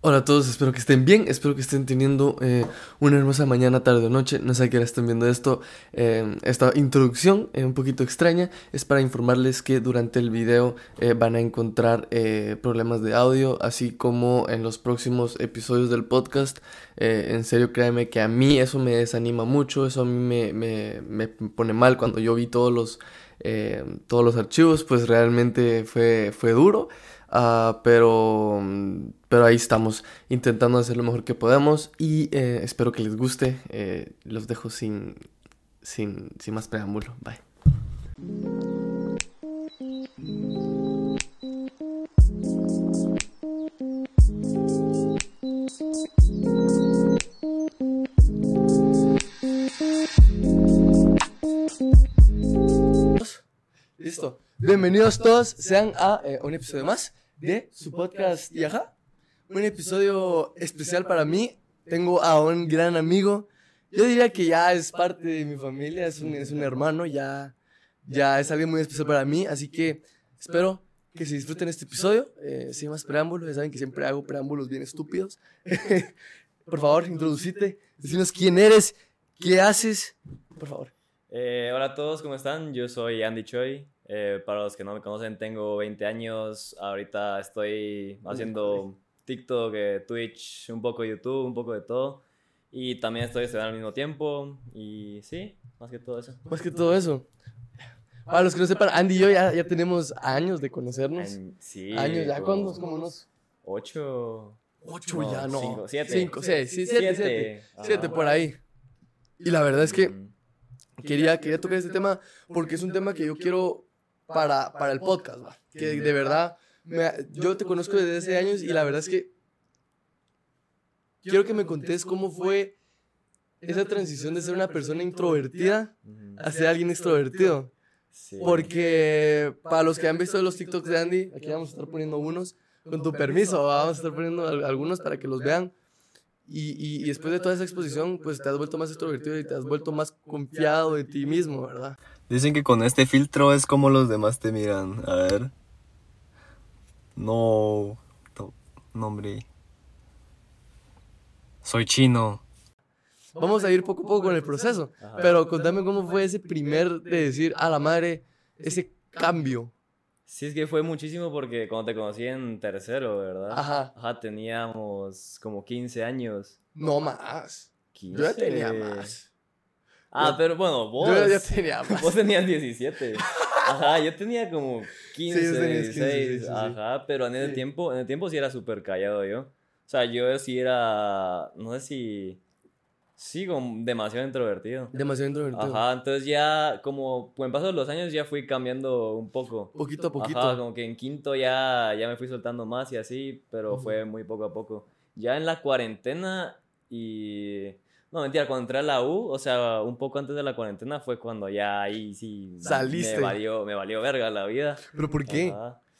Hola a todos, espero que estén bien, espero que estén teniendo eh, una hermosa mañana, tarde o noche, no sé a qué hora estén viendo esto. Eh, esta introducción eh, un poquito extraña es para informarles que durante el video van a encontrar problemas de audio, así como en los próximos episodios del podcast. en serio, créanme que a mí eso me desanima mucho, eso a mí me, me, me pone mal cuando yo vi todos los, todos los archivos, pues realmente fue, fue duro. Uh, pero, pero ahí estamos intentando hacer lo mejor que podemos y eh, espero que les guste. Eh, los dejo sin, sin, sin más preámbulo. Bye. Listo. Bienvenidos todos sean a eh, un episodio más de su podcast Yaja. Un episodio especial para mí. Tengo a un gran amigo. Yo diría que ya es parte de mi familia, es un, es un hermano, ya, ya es alguien muy especial para mí. Así que espero que se disfruten este episodio. Eh, sin más preámbulos, ya saben que siempre hago preámbulos bien estúpidos. Por favor, introducite, decinos quién eres, qué haces. Por favor. Eh, hola a todos, ¿cómo están? Yo soy Andy Choi. Eh, para los que no me conocen, tengo 20 años. Ahorita estoy haciendo TikTok, eh, Twitch, un poco YouTube, un poco de todo. Y también estoy estudiando al mismo tiempo. Y sí, más que todo eso. Más que todo eso. Para los que no sepan, Andy y yo ya, ya tenemos años de conocernos. sí. Años, ya cuando como unos... Ocho. Ocho ya, no. Cinco, siete. Cinco, seis, sí, siete, siete. Siete, por ahí. Y la verdad es que quería, quería tocar este tema porque es un tema que yo quiero para, para el podcast, que de verdad, yo te conozco desde hace años y la verdad es que quiero que me contés cómo fue esa transición de ser una persona introvertida a ser alguien extrovertido. Porque para los que han visto los TikToks de Andy, aquí vamos a estar poniendo unos, con tu permiso, vamos a estar poniendo algunos para que los vean. Y, y, después de toda esa exposición, pues te has vuelto más extrovertido y te has vuelto más confiado de ti mismo, ¿verdad? Dicen que con este filtro es como los demás te miran. A ver. No. No, hombre. Soy chino. Vamos a ir poco a poco con el proceso. Pero contame cómo fue ese primer de decir a la madre, ese cambio. Sí, es que fue muchísimo porque cuando te conocí en tercero, ¿verdad? Ajá. Ajá, teníamos como 15 años. No más. 15. Yo ya tenía más. Ah, pero bueno, vos. Yo ya tenía más. Vos tenías 17. Ajá, yo tenía como 15, 16. ajá, pero en el tiempo, en el tiempo sí era súper callado yo. O sea, yo sí era, no sé si, sí, como demasiado introvertido. Demasiado introvertido. Ajá, entonces ya como en paso de los años ya fui cambiando un poco. Poquito a poquito. Ajá, como que en quinto ya, ya me fui soltando más y así, pero fue muy poco a poco. Ya en la cuarentena y no, mentira, cuando entré a la U, o sea, un poco antes de la cuarentena fue cuando ya ahí sí... Saliste. Me valió, me valió verga la vida. ¿Pero por qué?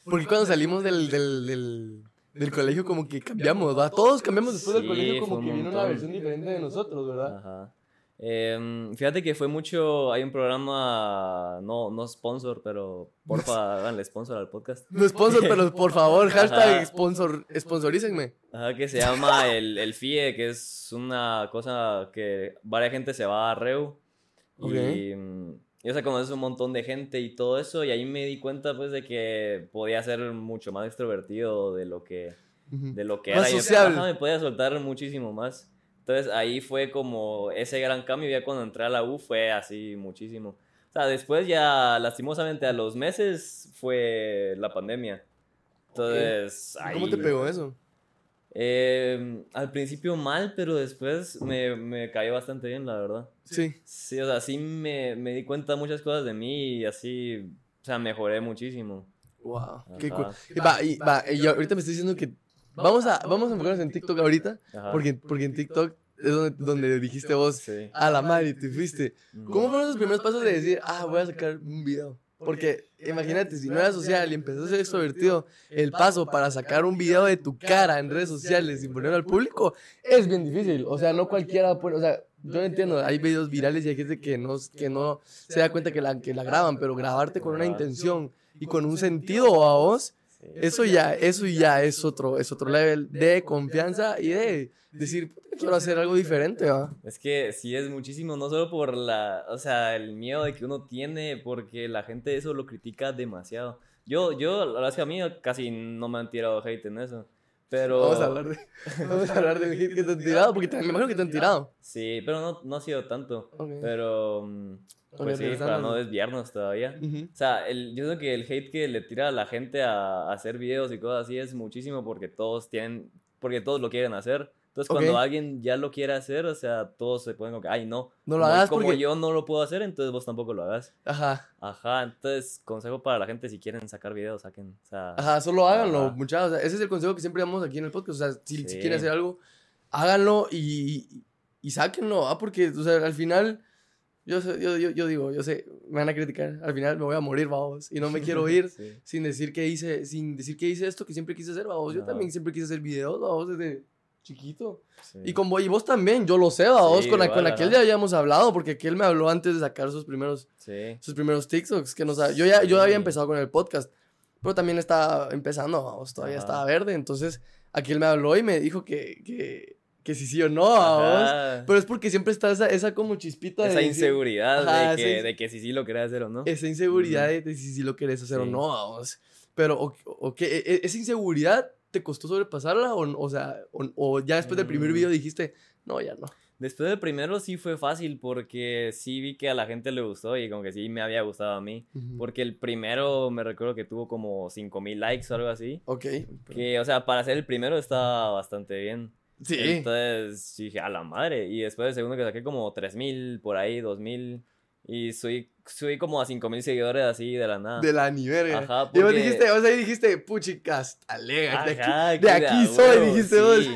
Porque cuando salimos del, del, del, del, colegio como que cambiamos, ¿verdad? Todos cambiamos después del colegio como que vino una versión diferente de nosotros, ¿verdad? Ajá. Eh, fíjate que fue mucho, hay un programa, no, no sponsor, pero porfa, háganle sponsor al podcast. No sponsor, pero por favor, hashtag sponsor, sponsorícenme. Ajá, que se llama el, el FIE, que es una cosa que varias gente se va a Reu. Y, y, o sea, conoces un montón de gente y todo eso, y ahí me di cuenta pues de que podía ser mucho más extrovertido de lo que, de lo que más era. Sociable. me podía soltar muchísimo más. Entonces ahí fue como ese gran cambio, ya cuando entré a la U fue así muchísimo. O sea, después ya lastimosamente a los meses fue la pandemia. Entonces... ¿Cómo te pegó eso? Eh, al principio mal, pero después me, me, cayó bastante bien, la verdad. Sí. Sí, o sea, sí me, me di cuenta de muchas cosas de mí y así, o sea, mejoré muchísimo. Wow, qué cool. Y va, y, va, y ahorita me estoy diciendo que Vamos a, vamos a enfocarnos en TikTok ahorita, porque, porque en TikTok es donde, donde dijiste vos, a la madre, te fuiste. ¿Cómo fueron los primeros pasos de decir, ah, voy a sacar un video? Porque imagínate, si no eras social y empezaste a ser extrovertido, el paso para sacar un video de tu cara en redes sociales y ponerlo al público es bien difícil. O sea, no cualquiera puede, o sea, yo entiendo, hay videos virales y hay gente que no, que no se da cuenta que la, que la graban, pero grabarte con una intención y con un sentido a vos Eso ya, eso ya es otro, es otro level de confianza y de decir, quiero hacer algo diferente, ¿va? Es que sí es muchísimo, no solo por la, o sea, el miedo de que uno tiene, porque la gente eso lo critica demasiado. Yo, yo, la verdad es que a mí casi no me han tirado hate en eso. Pero... Vamos a hablar de, vamos a hablar de hate que te han tirado, porque me imagino que te han tirado. Sí, pero no, no ha sido tanto. Pero... Mm, pues sí, para no desviarnos todavía. O sea, el, yo creo que el hate que le tira a la gente a, a, hacer videos y cosas así es muchísimo porque todos tienen, porque todos lo quieren hacer. Entonces, cuando alguien ya lo quiere hacer, o sea, todos se ponen como que, ay, no. No lo hagas Como yo no lo puedo hacer, entonces vos tampoco lo hagas. Ajá. Ajá, entonces, consejo para la gente, si quieren sacar videos, saquen. O sea, Ajá, solo háganlo, muchachos. O sea, ese es el consejo que siempre damos aquí en el podcast. O sea, si, si quieren hacer algo, háganlo y, y, sáquenlo, ¿ah? Porque, o sea, al final... Yo, yo, yo, yo, digo, yo sé, me van a criticar, al final me voy a morir, vamos, y no me quiero ir sin decir que hice, sin decir que hice esto que siempre quise hacer, vamos, yo también siempre quise hacer videos, vamos, desde chiquito. Y con vos, y vos también, yo lo sé, vos, con, con aquel ya habíamos hablado, porque aquel me habló antes de sacar sus primeros, sus primeros TikToks, que no yo ya, yo había empezado con el podcast, pero también estaba empezando, vamos, todavía estaba verde, entonces aquel me habló y me dijo que, que, que sí sí o no, vamos, pero es porque siempre está esa, esa como chispita esa inseguridad de, que, de que sí sí lo querés hacer o no. Esa inseguridad de, si sí lo querés hacer o no, vamos, pero, o, o que e, e, esa inseguridad te costó sobrepasarla? O, o sea, o, ya después del primer video mm. dijiste, no, ya no. Después del primero sí fue fácil porque sí vi que a la gente le gustó y como que sí me había gustado a mí. Porque el primero me recuerdo que tuvo como 5000 likes o algo así. Ok. Que, o sea, para ser el primero estaba bastante bien. Sí. Entonces dije, a la madre. Y después del segundo que saqué como 3000 por ahí, 2000. Y soy, soy como a 5000 seguidores así de la nada. De la ni Ajá. Y vos dijiste, o sea, dijiste, puchicas, alega, de aquí, de aquí soy, dijiste vos.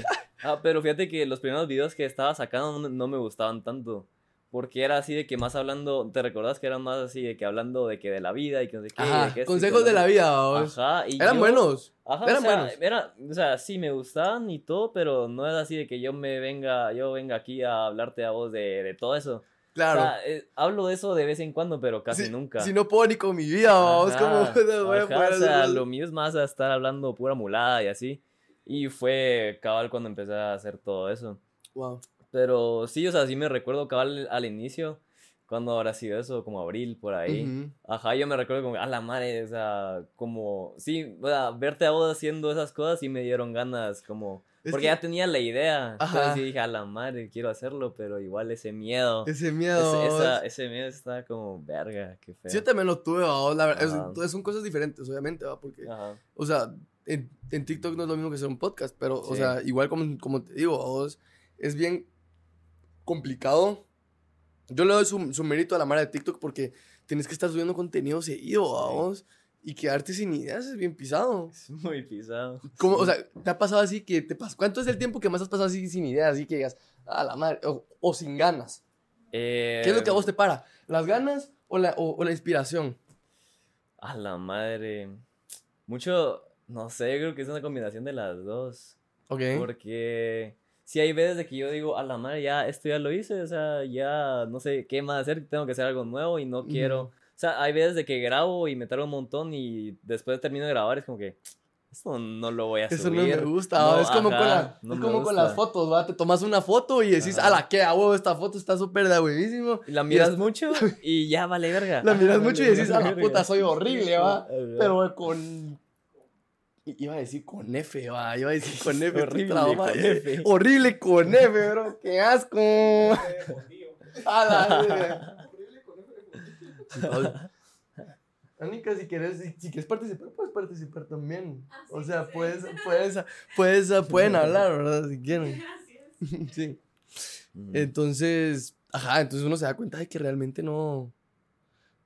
Ah, pero fíjate que los primeros videos que estaba sacando no, me gustaban tanto. Porque era así de que más hablando, ¿te recordás que eran más así de que hablando de que de la vida y que no sé qué? Ajá, consejos de la vida, vos. Ajá, y Eran buenos. Ajá, eran o sea, buenos. Era, o sea, sí me gustaban y todo, pero no es así de que yo me venga, yo venga aquí a hablarte a vos de, de todo eso. Claro. O sea, eh, hablo de eso de vez en cuando, pero casi nunca. Si no puedo ni con mi vida, vamos, como voy a o sea, lo mío es más a estar hablando pura mulada y así. Y fue cabal cuando empecé a hacer todo eso. Wow. Pero sí, o sea, sí me recuerdo cabal al inicio, cuando habrá sido eso, como abril, por ahí. Ajá, yo me recuerdo como, a la madre, o sea, como, sí, o sea, verte a vos haciendo esas cosas y me dieron ganas, como porque ya tenía la idea. Entonces dije, a la madre, quiero hacerlo, pero igual ese miedo. Ese miedo. ese miedo está como, verga, qué feo. Sí, yo también lo tuve, la verdad. son cosas diferentes, obviamente, ¿va? Porque, o sea, en, en, TikTok no es lo mismo que hacer un podcast, pero, o sea, igual como, como te digo, es bien complicado. Yo le doy su, su mérito a la madre de TikTok porque tienes que estar subiendo contenido seguido, vamos. Y quedarte sin ideas es bien pisado. Es muy pisado. ¿Cómo, O sea, ¿te ha pasado así que te pasa? ¿Cuánto es el tiempo que más has pasado así sin ideas? Así que digas, a la madre, o, sin ganas. ¿Qué es lo que a vos te para? ¿Las ganas o la, o, la inspiración? A la madre. Mucho, no sé, creo que es una combinación de las dos. Ok. Porque si hay veces de que yo digo, a la madre, ya esto ya lo hice, o sea, ya no sé qué más hacer, tengo que hacer algo nuevo y no quiero o sea, hay veces de que grabo y me tardo un montón y después termino de grabar es como que esto no lo voy a subir. Eso no me gusta, es como, con, la, es como con las fotos, ¿va? Te tomas una foto y decís, a la que huevo, esta foto está súper de huevísimo. Y la miras mucho y ya vale verga. La miras mucho y decís, a la puta, soy horrible, ¿va? Pero con... Iba a decir con F, va. Iba a decir con F. horrible con F. Horrible con F, bro. ¡Qué asco! a la Anika, si quieres, si, quieres participar, puedes participar también. Ah, o sea, puedes, puedes, puedes, pueden hablar, ¿verdad? Si quieren. Sí. Entonces, ajá, entonces uno se da cuenta de que realmente no,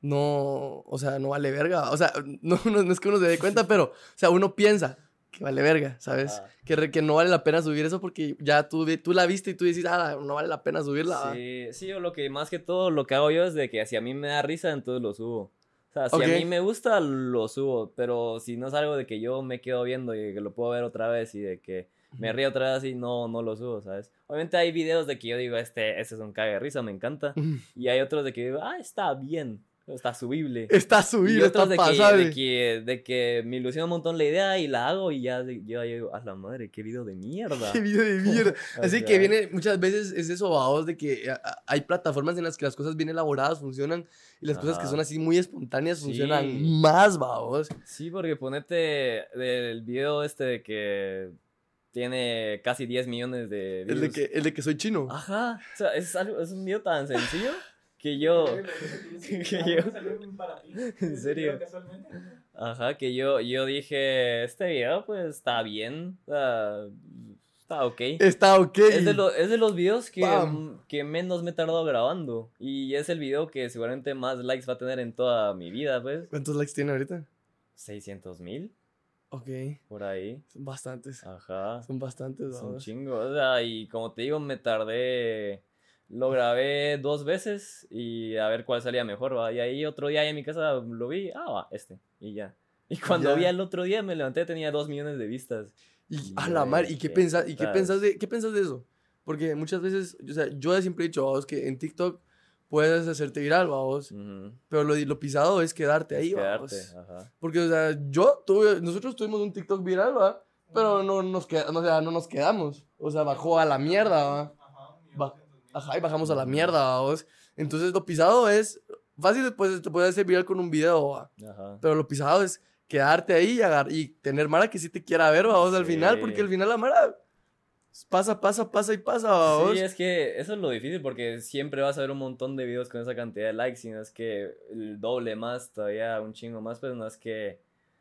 no, o sea, no vale verga. O sea, no, no, es que uno se dé cuenta, pero, o sea, uno piensa, que vale verga, ¿sabes? Que, que no vale la pena subir eso porque ya tú, tú la viste y tú dices, ah, no vale la pena subirla. Sí, sí, o lo que más que todo lo que hago yo es de que si a mí me da risa, entonces lo subo. O sea, si a mí me gusta, lo subo, pero si no es algo de que yo me quedo viendo y que lo puedo ver otra vez y de que me río otra vez y no, no lo subo, ¿sabes? Obviamente hay videos de que yo digo, este, este es un cague de risa, me encanta. Y hay otros de que digo, ah, está bien. Está subible. Está subible, está de pasable. Que, de, que, de que me ilusiona un montón la idea y la hago y ya yo digo, a la madre, qué video de mierda. Qué video de mierda. Así que viene, muchas veces es eso, vamos, de que hay plataformas en las que las cosas bien elaboradas funcionan y las cosas que son así muy espontáneas funcionan más, vamos. Sí, porque ponete del video este de que tiene casi 10 millones de views. El de que, el de que soy chino. Ajá. O sea, es, algo, es un video tan sencillo que yo. que yo. En serio. Ajá, que yo, yo dije, este video pues está bien. está ok. Está ok. Es de, es de los videos que, que menos me he tardado grabando. Y es el video que seguramente más likes va a tener en toda mi vida, pues. ¿Cuántos likes tiene ahorita? 600 mil. Ok. Por ahí. Son bastantes. Ajá. Son bastantes. Son chingos. O sea, y como te digo, me tardé. Lo grabé dos veces y a ver cuál salía mejor, ¿va? Y ahí otro día en mi casa lo vi, ah, va, este, y ya. Y cuando vi el otro día me levanté, tenía dos millones de vistas. Y, a la mar, ¿y qué piensas, ¿y qué piensas de, qué piensas de eso? Porque muchas veces, o sea, yo siempre he dicho, vos, que en TikTok puedes hacerte viral, vamos. Pero lo, lo, pisado es quedarte ahí, quedarte, Ajá. Porque, o sea, yo tuve, nosotros tuvimos un TikTok viral, ¿va? Pero no nos, quedamos, o sea, no nos quedamos. O sea, bajó a la mierda, ¿va? Ajá, y bajamos a la mierda, vamos. Entonces, lo pisado es fácil, pues te puedes hacer viral con un video, ¿va? Ajá. Pero lo pisado es quedarte ahí y, y tener Mara que sí te quiera ver, vamos, al final, porque al final la Mara pasa, pasa, pasa y pasa. ¿vos? Sí, es que eso es lo difícil porque siempre vas a ver un montón de videos con esa cantidad de likes y no es que el doble más, todavía un chingo más, pero no es que...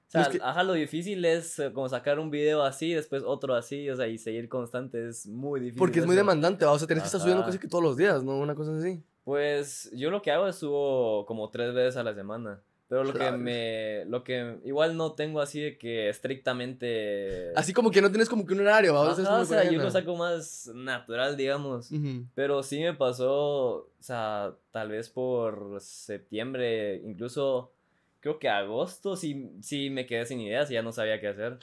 O sea, ajá, lo difícil es eh, como sacar un video así, después otro así, o sea, y seguir constante es muy difícil. Porque es muy demandante, o sea, tienes que estar subiendo casi que todos los días, ¿no? Una cosa así. Pues yo lo que hago es subo como tres veces a la semana. Pero lo que me. Lo que igual no tengo así de que estrictamente. Así como que no tienes como que un horario, ¿vamos? o sea, yo lo saco más natural, digamos. Pero sí me pasó. O sea, tal vez por septiembre, incluso. Creo que agosto sí, sí me quedé sin ideas y ya no sabía qué hacer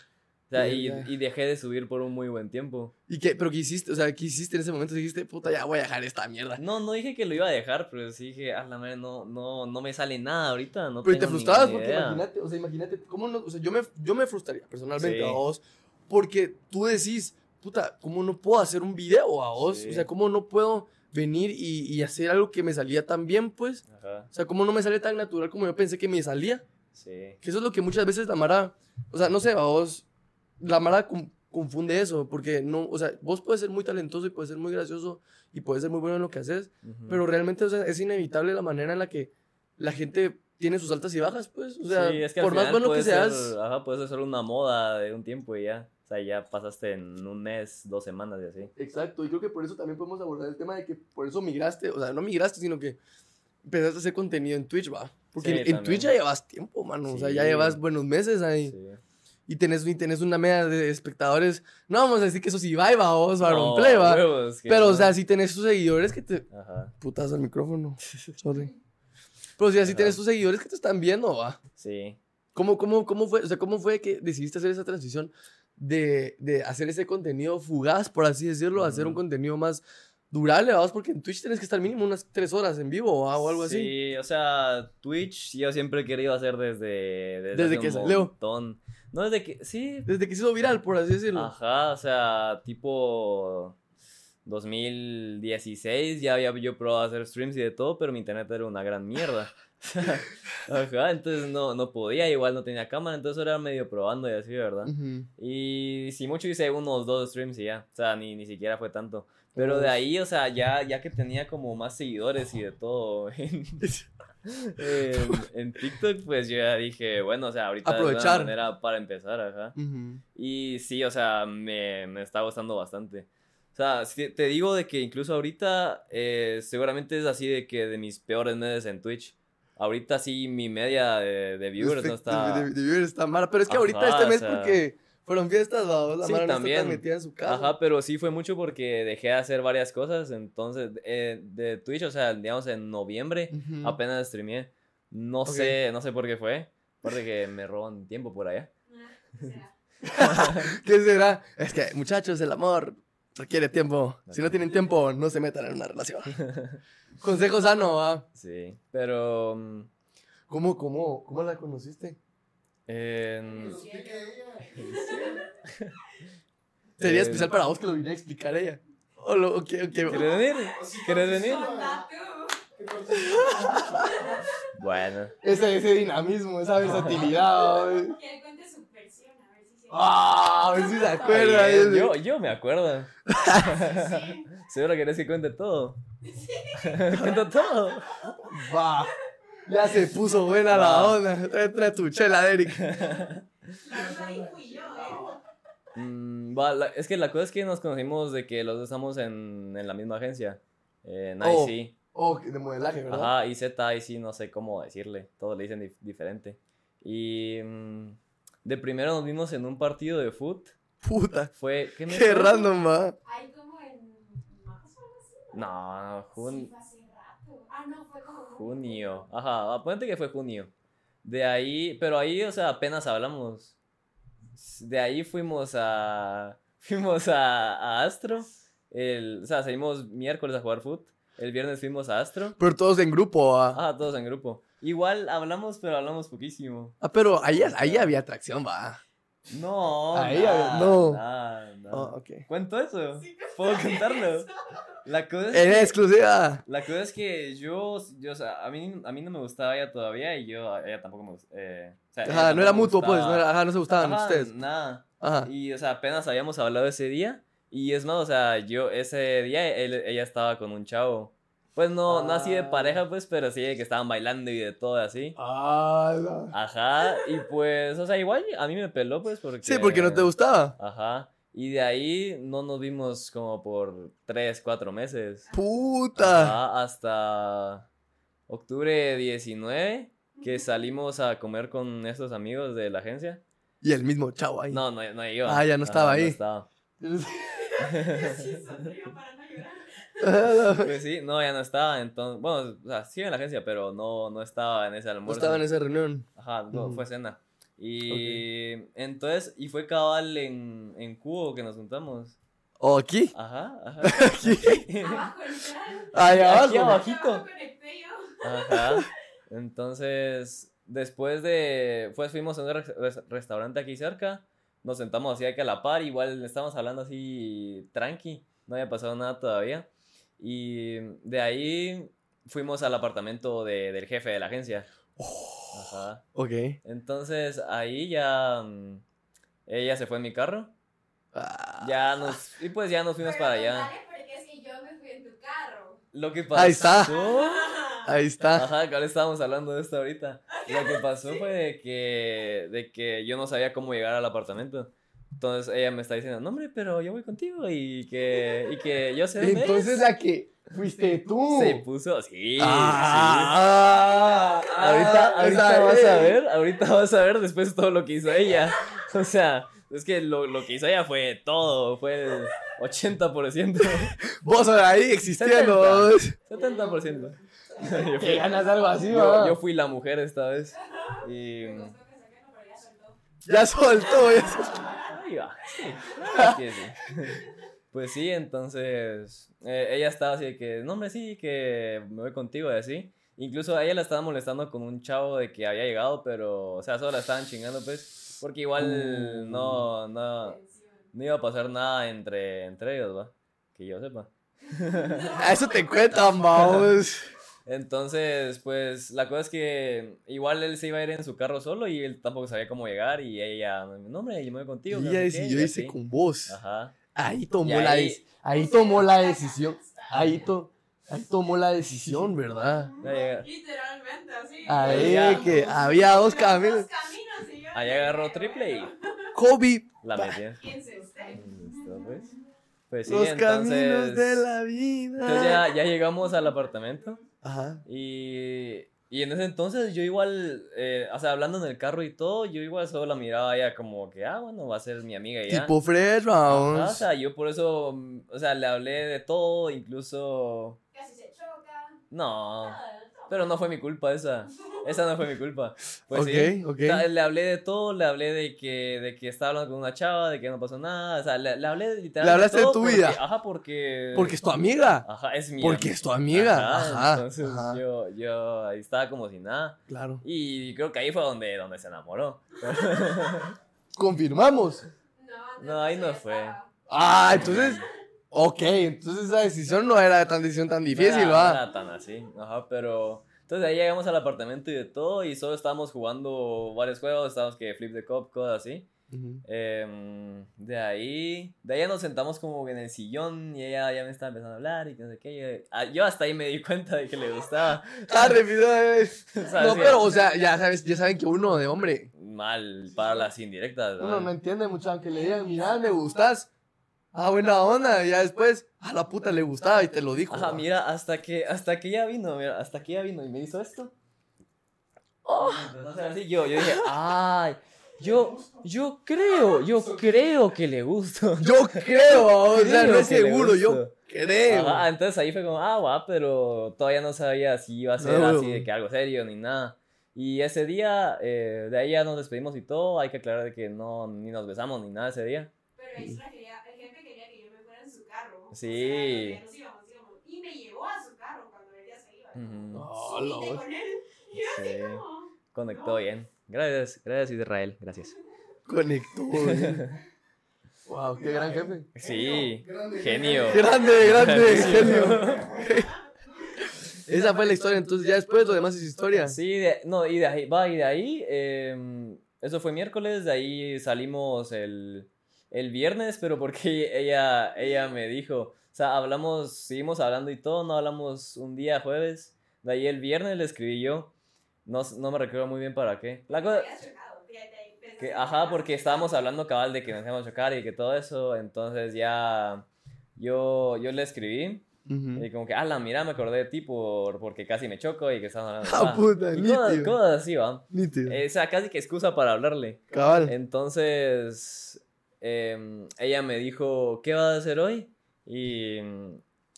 sea, y, dejé de subir por un muy buen tiempo. ¿Y qué? ¿Pero qué hiciste? O sea, ¿qué hiciste en ese momento? Dijiste, puta, ya voy a dejar esta mierda. No, no dije que lo iba a dejar, pero sí dije, ah, la madre, no, no, no me sale nada ahorita. No pero te frustrabas porque imagínate, o sea, imagínate, ¿cómo no? O sea, yo me, yo me frustraría personalmente a vos, porque tú decís, puta, ¿cómo no puedo hacer un video a vos? O sea, ¿cómo no puedo venir y, y, hacer algo que me salía tan bien, pues? Ajá. O sea, ¿cómo no me sale tan natural como yo pensé que me salía? Sí. Que eso es lo que muchas veces la Mara, o sea, no sé, a vos la Mara confunde eso, porque no, o sea, vos puedes ser muy talentoso y puedes ser muy gracioso y puedes ser muy bueno en lo que haces, pero realmente, o sea, es inevitable la manera en la que la gente tiene sus altas y bajas, pues, o sea, por más bueno que seas... Ajá, puedes hacer una moda de un tiempo y ya. O sea, ya pasaste en un mes, dos semanas y así. Exacto, y creo que por eso también podemos abordar el tema de que por eso migraste, o sea, no migraste, sino que empezaste a hacer contenido en Twitch, va. Porque en, Twitch ya llevas tiempo, mano, o sea, ya llevas buenos meses ahí. Sí y tenés, y tenés una media de espectadores, no vamos a decir que eso sí va y va, vos, no, play, va. Pero, o sea, si tenés tus seguidores que te. Ajá. Putas al micrófono. Sorry. Pero, o sea, si tenés tus seguidores que te están viendo, va. Sí. ¿Cómo, cómo, cómo fue? O sea, ¿cómo fue que decidiste hacer esa transición de, de hacer ese contenido fugaz, por así decirlo, hacer un contenido más durable, vamos, porque en Twitch tienes que estar mínimo unas tres horas en vivo o algo así. Sí, o sea, Twitch yo siempre he querido hacer desde. Desde, desde que un montón. No, desde que, sí. Desde que se hizo viral, por así decirlo. Ajá, o sea, tipo 2016 ya había yo probado hacer streams y de todo, pero mi internet era una gran mierda. Ajá, entonces no, no podía, igual no tenía cámara, entonces era medio probando y así, ¿verdad? Y si mucho hice unos dos streams y ya, o sea, ni, ni siquiera fue tanto. Pero de ahí, o sea, ya, ya que tenía como más seguidores y de todo en, TikTok, pues yo ya dije, bueno, o sea, ahorita Aprovechar. es una manera para empezar, ajá. Y sí, o sea, me, me, está gustando bastante. O sea, te digo de que incluso ahorita eh, seguramente es así de que de mis peores meses en Twitch. Ahorita sí mi media de, viewers no está... De, viewers está mala, pero es que ahorita este mes porque fueron fiestas, vamos, la sí, también. metida en su casa. Ajá, pero sí fue mucho porque dejé de hacer varias cosas. Entonces, eh, de Twitch, o sea, digamos en noviembre, apenas streameé. No sé, no sé por qué fue. Aparte que me roban tiempo por allá. ¿Qué será? Es que, muchachos, el amor requiere tiempo. Si no tienen tiempo, no se metan en una relación. Consejo sano, ¿va? Sí, pero. Mm, ¿Cómo, cómo, cómo la conociste? En... Sería especial para vos que lo viniera a explicar ella. O lo, okay, okay. ¿Quieres venir? ¿Quieres venir? bueno. Ese, ese dinamismo, esa versatilidad él cuente su versión, a ver si se Ah, a ver si se acuerda. Ay, yo, yo me acuerdo. Sí. ¿Seguro querés que cuente todo? Sí. Cuento todo. Va. Ya se puso buena la onda. Trae, trae tu chela, Eric. Ahí fui yo, ¿eh? Mm, la- es que la cosa es que nos conocimos de que los dos estamos en, en la misma agencia. En Oh. IC. Oh, de modelaje, ¿verdad? Ajá, y Z, IC, no sé cómo decirle. Todos le dicen dif- diferente. Y mm, de primero nos vimos en un partido de foot. Puta. Fue. ¿Qué, mes Qué fue? random, va. Ahí como en marzo o algo así. No, Sí, jun- fue hace rato. Ah, no, fue como junio. Ajá, aponte que fue junio. De ahí, pero ahí, o sea, apenas hablamos. De ahí fuimos a. Fuimos a, a Astro. El, o sea, salimos miércoles a jugar foot. El viernes fuimos a Astro. Pero todos en grupo. Ah, todos en grupo. Igual hablamos, pero hablamos poquísimo. Ah, pero ahí, ahí había atracción, va. No, Ahí había- no. nada, nada. Oh, ok. ¿Cuento eso? Sí, ¿Puedo contarlo? La cosa es En que, exclusiva. la cosa es que yo, yo, o sea, a mí, a mí no me gustaba ella todavía y yo, a ella tampoco me gustaba. Eh, o sea, ella Ajá, no era mutuo, pues. gustaba. No, era, ajá, no se gustaban Ajá, ustedes. Nada. Ajá. Y, o sea, apenas habíamos hablado ese día. Y es más, o sea, yo ese día él- ella estaba con un chavo. Pues no, no así de Ah. pareja, pues, pero sí de que estaban bailando y de todo así. Ah, Ajá, y pues, o sea, igual a mí me peló, pues, porque... Sí, porque no te gustaba. Ajá. Y de ahí no nos vimos como por 3, 4 meses. Puta. Ajá, hasta octubre 19, que salimos a comer con estos amigos de la agencia. Y el mismo chavo ahí. No, no, no iba. Ah, ya no estaba ahí. No estaba. Pues sí, no, ya no estaba. Entonces, bueno, o sea, sí en la agencia, pero no, no estaba en ese no almuerzo. estaba en esa reunión. Ajá, no, fue cena. Y entonces, y fue cabal en, en Cubo que nos juntamos. ¿O aquí? Ajá, ajá. Aquí. Abajo. Ahí Aquí abajo. abajito. Conecté yo. Ajá. Entonces, después de. Pues fuimos a un res- res- restaurante aquí cerca. Nos sentamos así aquí a la par. Igual estábamos hablando así tranqui. No había pasado nada todavía. Y de ahí fuimos al apartamento de- del jefe de la agencia. Ajá. Ok. Entonces ahí ya. mm, Ella se fue en mi carro. Ah. Ya nos. Y pues ya nos fuimos Pero para allá. contale porque es que yo me fui en tu carro. Lo que pasó. Ahí está. Ahí está. Ajá, que ahora estábamos hablando de esto ahorita. Lo que pasó fue de que, de que yo no sabía cómo llegar al apartamento. Entonces ella me está diciendo, no hombre, pero yo voy contigo y que, y que yo sé dónde Entonces es". la que fuiste tú. Se puso así. Ah, sí. Ahorita, ah, ahorita esa vas a ver, ahorita vas a ver después todo lo que hizo ella. O sea, es que lo, lo que hizo ella fue todo, fue el 80%. Vos ahora ahí existiendo. 70%. Yo Que fui, ganas algo así, yo, yo fui la mujer esta vez. Y... Me costó que sacarlo, pero ya soltó. Ya soltó. ya soltó. Ahí va, sí. Que sí. Pues sí, entonces eh, ella estaba así de que, no hombre, sí, que me voy contigo y así. Incluso a ella la estaba molestando con un chavo de que había llegado, pero, o sea, solo la estaban chingando, pues, porque igual no, no, Tensión. no iba a pasar nada entre, entre ellos, ¿va? Que yo sepa. A eso te cuentan, vamos. Entonces, pues, la cosa es que igual él se iba a ir en su carro solo y él tampoco sabía cómo llegar y ella, no hombre, yo me voy contigo. Y ella sé qué", decidió irse con vos. Ajá. Ahí tomó la ahí- tomó la decisión. Ahí, to- ahí tomó la decisión, ¿verdad? Literalmente, así. Ahí que había dos caminos. Ahí agarró triple y Kobe, la metió. Pues. Pues sí, los entonces. caminos de la vida. Entonces ya, ya llegamos al apartamento Ajá. y. Y en ese entonces yo igual, eh, o sea, hablando en el carro y todo, yo igual solo la miraba a ella como que, ah, bueno, va a ser mi amiga y ya. Tipo fresh, Ajá, o sea, yo por eso, mm, o sea, le hablé de todo, incluso... Casi se choca. No, Nada. Pero no fue mi culpa esa. Esa no fue mi culpa. Pues Ok, sí. ok. Ta- Le hablé de todo, le hablé de que, de que estaba hablando con una chava, de que no pasó nada. O sea, le, le hablé literalmente Le hablaste de todo tu porque- vida. Ajá, porque. Porque es tu amiga. Ajá, es mi Porque es tu amiga. Ajá, entonces ajá. Yo, yo ahí estaba como si nada. Claro. Y creo que ahí fue donde, donde se enamoró. Confirmamos. No, No, ahí no fue. Ah, entonces. Ok, entonces esa decisión no era tan decisión tan difícil, ¿va? no era tan así. Ajá, pero. Entonces ahí llegamos al apartamento y de todo. Y solo estábamos jugando varios juegos. Estábamos que Flip the Cup, cosas así. Em, de ahí, de ahí nos sentamos como en el sillón y ella ya me estaba empezando a hablar y no sé qué. Yo, ah, yo hasta ahí me di cuenta de que le gustaba. Ah, repito. No, pero, o sea, ya sabes, ya saben que uno de hombre, Mal para las indirectas. uno no entiende mucho, aunque le digan, mira, me gustas. Ah, buena onda, y ya después, a la puta le gustaba y te lo dijo. Ajá, ¿va? mira, hasta que, hasta que ella vino, mira, hasta que ella vino y me hizo esto. Oh, hacer así, yo, yo dije, ay, yo, yo creo, yo creo que le gusto. Yo creo, o sea, no es seguro, yo creo. Ajá, entonces ahí fue como, ah, va, pero todavía no sabía si iba a ser No. así de que algo serio ni nada. Y ese día, eh, de ahí ya nos despedimos y todo, hay que aclarar de que no, ni nos besamos ni nada ese día. Pero extra quería, el jefe quería que yo me fuera en su carro. Sí. O sea, nos íbamos, íbamos. Y me llevó a su carro cuando él ya se iba. Oh, Subite lo- con él. Y yo así Sí. como. Conectó bien. Gracias, gracias Israel, gracias. Conectó. güey. wow, qué gran jefe. Sí, genio. Grande, grande, genio. Esa fue la historia, entonces ya después lo demás es historia. Sí, de- no, y de ahí, va, y de ahí, em, eso fue miércoles, de ahí salimos el, el viernes, pero porque ella, ella me dijo, o sea, hablamos, seguimos hablando y todo, no hablamos un día jueves, de ahí el viernes le escribí yo, no, no me recuerdo muy bien para qué. La cosa, que, ajá, porque estábamos hablando cabal de que nos íbamos a chocar y que todo eso, entonces ya yo, yo le escribí. Y como que, ala, mira, me acordé de ti por, porque casi me choco y que estamos hablando. Ah, ah". puta, Y cosas, cosas así, va. Nítido. Eh, o sea, casi que excusa para hablarle. Cabal. Entonces, em, ella me dijo, ¿qué vas a hacer hoy? Y,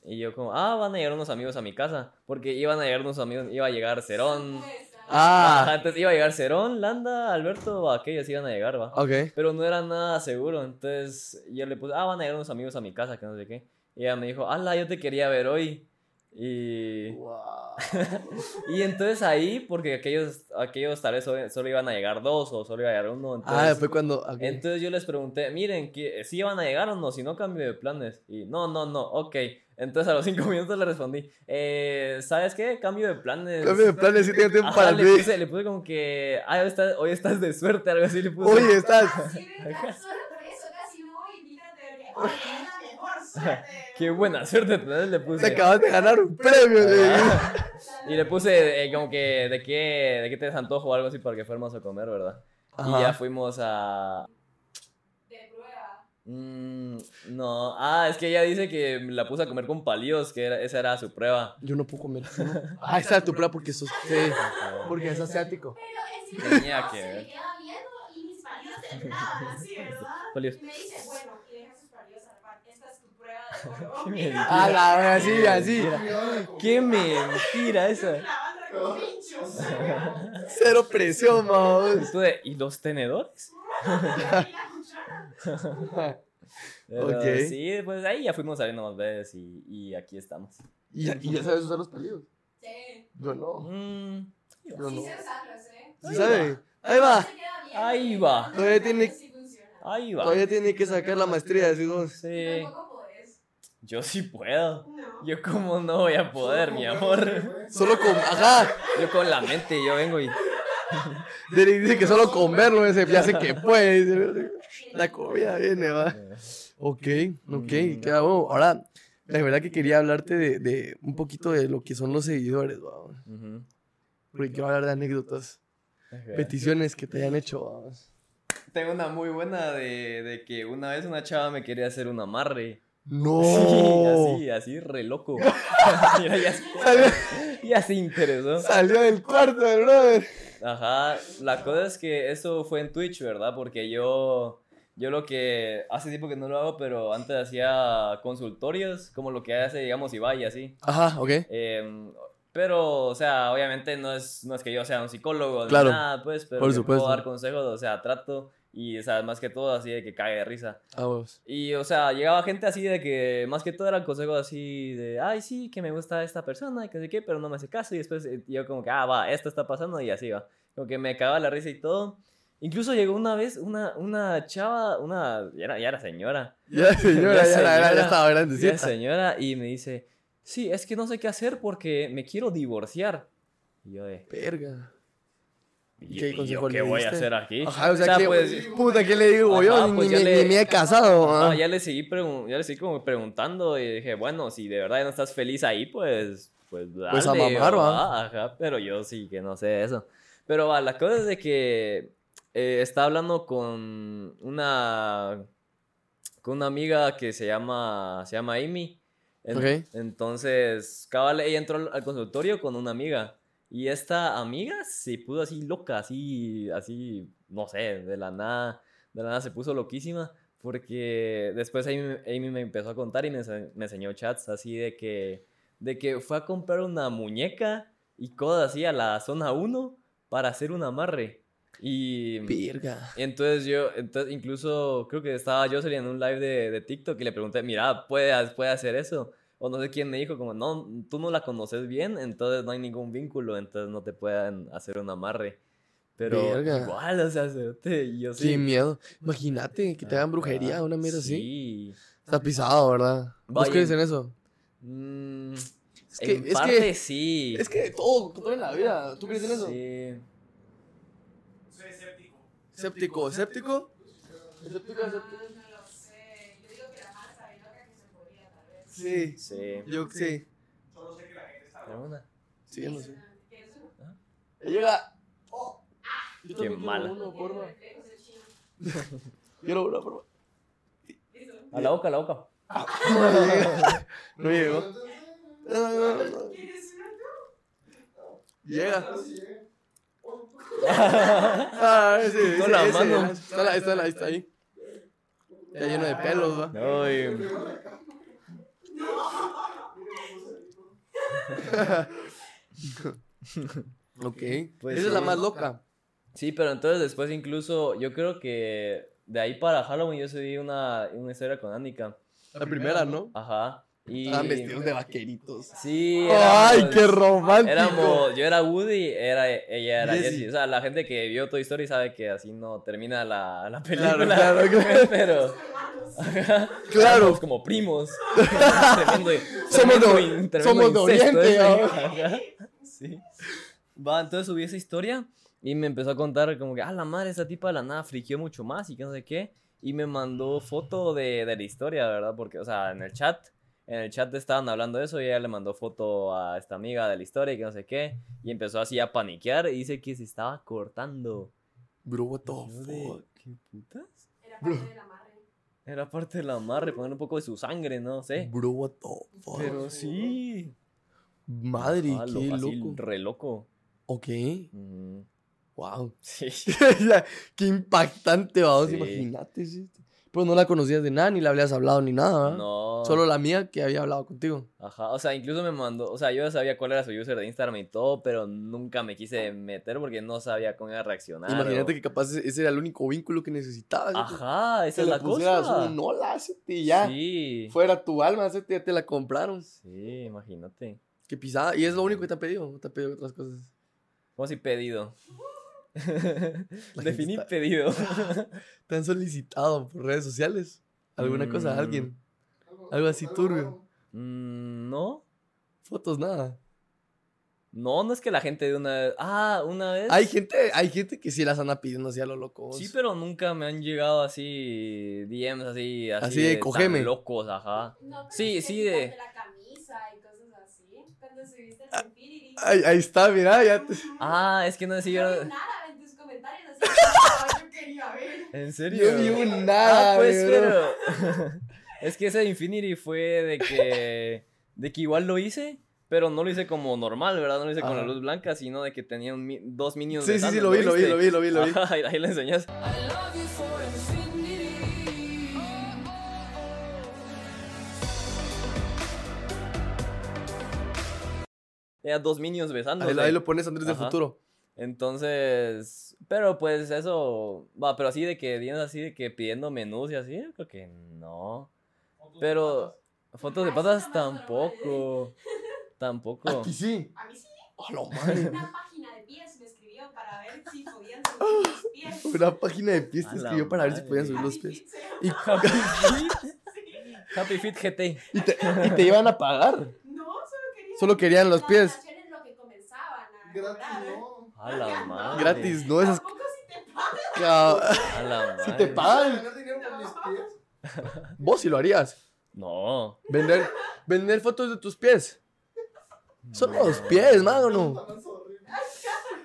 y yo como, ah, van a llegar unos amigos a mi casa. Porque iban a llegar unos amigos, iba a llegar Cerón. Ah, entonces iba a llegar Cerón, Landa, Alberto, aquellos iban a llegar, va. ok. Pero no era nada seguro, entonces yo le puse, ah, van a llegar unos amigos a mi casa, que no sé qué. Y ella me dijo, ala, yo te quería ver hoy. Y, Wow. y entonces ahí, porque aquellos, aquellos tal vez solo, solo iban a llegar dos o solo iba a llegar uno. Entonces, Ah, fue cuando. ok. entonces yo les pregunté, miren, si iban a llegar o no, si no cambio de planes. Y no, no, no, ok. Entonces a los cinco minutos le respondí, eh, ¿sabes qué? Cambio de planes. Cambio de planes, sí tengo tiempo Ajá, para le, mí. puse, le puse como que, ah, hoy estás, hoy estás de suerte, algo así le puse. Oye, estás. Sí, eso casi voy y suerte. Qué buena suerte le Te puse. acabas de ganar un premio. Y le puse eh, como que de qué, de qué te desantojo o algo así para que fuéramos a comer, ¿verdad? Ajá. Y ya fuimos a... De prueba. Mm, no, ah, es que ella dice que la puse a comer con palillos, que era- esa era su prueba. Yo no puedo comer. Ah, esa es tu prueba porque sos. Sí, porque es asiático. Pero encima Tenía que se ver. me queda viendo y mis palios temblaban así, ¿verdad? Palios. Y me dice, bueno, y deja sus palios al par. Esta es tu prueba de oro. Qué Mira, mentira. A la vez, así, así. ¡Qué mentira esa! Cero presión, vamos. Y de, ¿Y los tenedores? Y la cuchara. Pero Ok. Sí, pues ahí ya fuimos saliendo más veces y, y aquí estamos. Y ya, y ya sabes usar los palitos. Sí. Yo no. Mm, Yo Sí no. sé usarlos, ¿eh? ¿Sí sabe? Ahí va. Ahí va. Todavía tiene- Sí ahí va. Todavía tiene que sacar la maestría, decimos. Sí. Yo sí puedo. No. Yo como no voy a poder, mi amor. Solo con. Ajá. Yo con la mente, yo vengo y... Dice que solo con verlo ese ya sé que puede. La comida viene, va. Ok, ok. Mm. qué hago? Ahora, la verdad que quería hablarte de, de un poquito de lo que son los seguidores, va. Porque quiero hablar de anécdotas, peticiones que te hayan hecho, vamos. Tengo una muy buena de, de que una vez una chava me quería hacer un amarre. No. Sí, así, así, re loco. Mira, ya, se interesó. salió del cuarto, brother. Ajá, la cosa es que eso fue en Twitch, ¿verdad? Porque yo, yo lo que, hace tiempo que no lo hago, pero antes hacía consultorios, como lo que hace, digamos, Ibai y así. Ajá, ok. Eh, Pero, o sea, obviamente no es, no es que yo sea un psicólogo Claro. ni nada, pues, pero Por puedo dar consejos, o sea, trato y, o sea, más que todo así de que cague de risa. A vos. Y, o sea, llegaba gente así de que, más que todo eran consejos así de, ay, sí, que me gusta esta persona y que sé qué, pero no me hace caso. Y después eh, yo como que, ah, va, esto está pasando y así va. Como que me cagaba la risa y todo. Incluso llegó una vez una, una chava, una, ya era, ya era señora. Ya, señora, ya, Ya, la- ya, señora. estaba Ya grandecita. señora y me dice, sí, es que no sé qué hacer porque me quiero divorciar. Y yo de, Verga. ¿Y, ¿Qué y yo voy a hacer aquí? Ajá, o sea, que, pues, puta, ¿qué le digo yo? Ajá, Ni- pues ya me- le- ni me he casado. Ajá, ah. ya le seguí, ya le seguí como preguntando y dije, bueno, si de verdad ya no estás feliz ahí, pues, pues, Pues a dale, mamar, va. va, Ajá, pero yo sí que no sé eso. Pero va, la cosa es de que eh, estaba hablando con una, con una amiga que se llama, se llama Amy. En- Ok. Entonces, cabal, ella entró al consultorio con una amiga. Y esta amiga se puso así loca, así, así, no sé, de la nada, de la nada se puso loquísima. Porque después Amy, Amy me empezó a contar y me, ense- me enseñó chats así de que, de que fue a comprar una muñeca y cosas así a la zona 1 para hacer un amarre. Y, Verga. y entonces yo, entonces incluso creo que estaba yo en un live de, de TikTok y le pregunté, mira, ¿puede, ¿puede hacer eso? O no sé quién me dijo, como, no, tú no la conoces bien, entonces no hay ningún vínculo, entonces no te pueden hacer un amarre. Pero Verga. igual, o sea, yo sí. Qué miedo. Imagínate que te hagan brujería, Ajá, una mierda así. Sí. Está pisado, ¿verdad? ¿Vos crees en eso? Mm, Es que, en es parte que, sí. es que todo, todo en la vida. ¿Tú crees en eso? Sí. Soy escéptico. Escéptico, escéptico. Escéptico, escéptico. no lo sé. Yo digo que la más sabe loca que se podría, tal vez. Sí. Sí. Yo sí. Solo sé que la gente está una. Sí, yo no sé. Llega. Oh. Yo Qué mala. uno, Quiero porfa. Quiero uno, porfa. A la boca, a la boca. No llega. No llegó. No, no, no. ¿Quieres uno? Llega. Ah, sí, sí, Con la mano. Está, está, está ahí. Está lleno de pelos, va. Ay, Ok. Pues Esa es la más loca. Sí, pero entonces después incluso, yo creo que de ahí para Halloween yo subí una, una historia con Annika. La primera, ¿no? Ajá. Y... Estaban vestidos de vaqueritos. Sí. ¡Ay, éramos- qué romántico! Éramos, yo era Woody, era, ella era Jessie. Jessie. O sea, la gente que vio Toy Story sabe que así no termina la, la Claro, película. claro, claro. Pero, Claro. éramos como primos. Tremendo, Somos de- in- tremendo somos de incesto Oriente. ¿no? Ajá. Sí. Va, entonces subí esa historia y me empezó a contar como que, ah, la madre, esta tipa de la nada friqueó mucho más y que no sé qué. Y me mandó foto de, de la historia, ¿verdad? Porque, o sea, en el chat, en el chat estaban hablando de eso y ella le mandó foto a esta amiga de la historia y que no sé qué. Y empezó así a paniquear y dice que se estaba cortando. Bro, what the fuck? ¿qué putas? Era parte del amarre. Era parte del amarre, poner un poco de su sangre, no sé. Bro, what the fuck? Pero sí. Madre, Ah, qué lo- así, loco. re loco. Ok. Wow. Sí. qué impactante, vamos. Sí. Imagínate. sí. Pero no la conocías de nada, ni le habías hablado ni nada, ¿verdad? No. Solo la mía que había hablado contigo. Ajá, o sea, incluso me mandó, o sea, yo ya sabía cuál era su user de Instagram y todo, pero nunca me quise meter porque no sabía cómo iba a reaccionar. Imagínate o- que capaz ese era el único vínculo que necesitabas. Ajá, esa Que es la cosa. un hola, te ya. Sí. Fuera tu alma, ya te la compraron. Sí, imagínate. Qué pisada. Y es lo único que te ha pedido. No te ha pedido otras cosas. ¿Cómo si pedido? Está- pedido. ¿Te han solicitado por redes sociales? ¿Alguna cosa a alguien? Algo así turbio. Mm, no. Fotos, nada. No, no es que la gente de una vez. Ah, una vez. Hay gente, hay gente que sí las anda pidiendo así a lo loco. Sí, pero nunca me han llegado así DMs así, así, Así de, tan "Cógeme". locos, ajá. No, pero Sí, sí, de- la camisa y cosas así. Cuando subiste el Infinity. Ahí, ahí está, mira, ya te... Ah, es que no sé si yo. Nada yo quería ver. ¿En serio? Yo vi un nada, Ah, pues, bro. pero. es que ese Infinity fue de que. De que igual lo hice, pero no lo hice como normal, ¿verdad? No lo hice con la Ajá. luz blanca, sino de que tenía un mi- dos minions. Sí, sí, sí, lo vi, lo vi, lo vi, lo vi, lo vi. Ajá, ahí, ahí le enseñas. Tenía dos minions besando. Ahí, ahí, lo pones Andrés del futuro. Entonces, pero pues eso, va, pero así de que, viendo así de que pidiendo menús y así, creo que no. Pero fotos de patas tampoco. Tampoco. ¿A ti sí? A mí sí. A lo madre. Una página de pies me escribió para ver si podían subir los pies. Una página de pies te escribió para ver si podían subir los pies. Y... Happy Fit. Happy Fit GT. ¿Y te, y te iban a pagar. No, solo querían. Solo querían los pies. Las lo que comenzaban a Gratis, cobrar. no. A la madre. Gratis, no esas. Tampoco si te pagan. Ca- A la madre. Si te pagan, ¿Ganar dinero por mis pies? vos sí lo harías. No. Vender, vender fotos de tus pies. Son los pies, mano. No.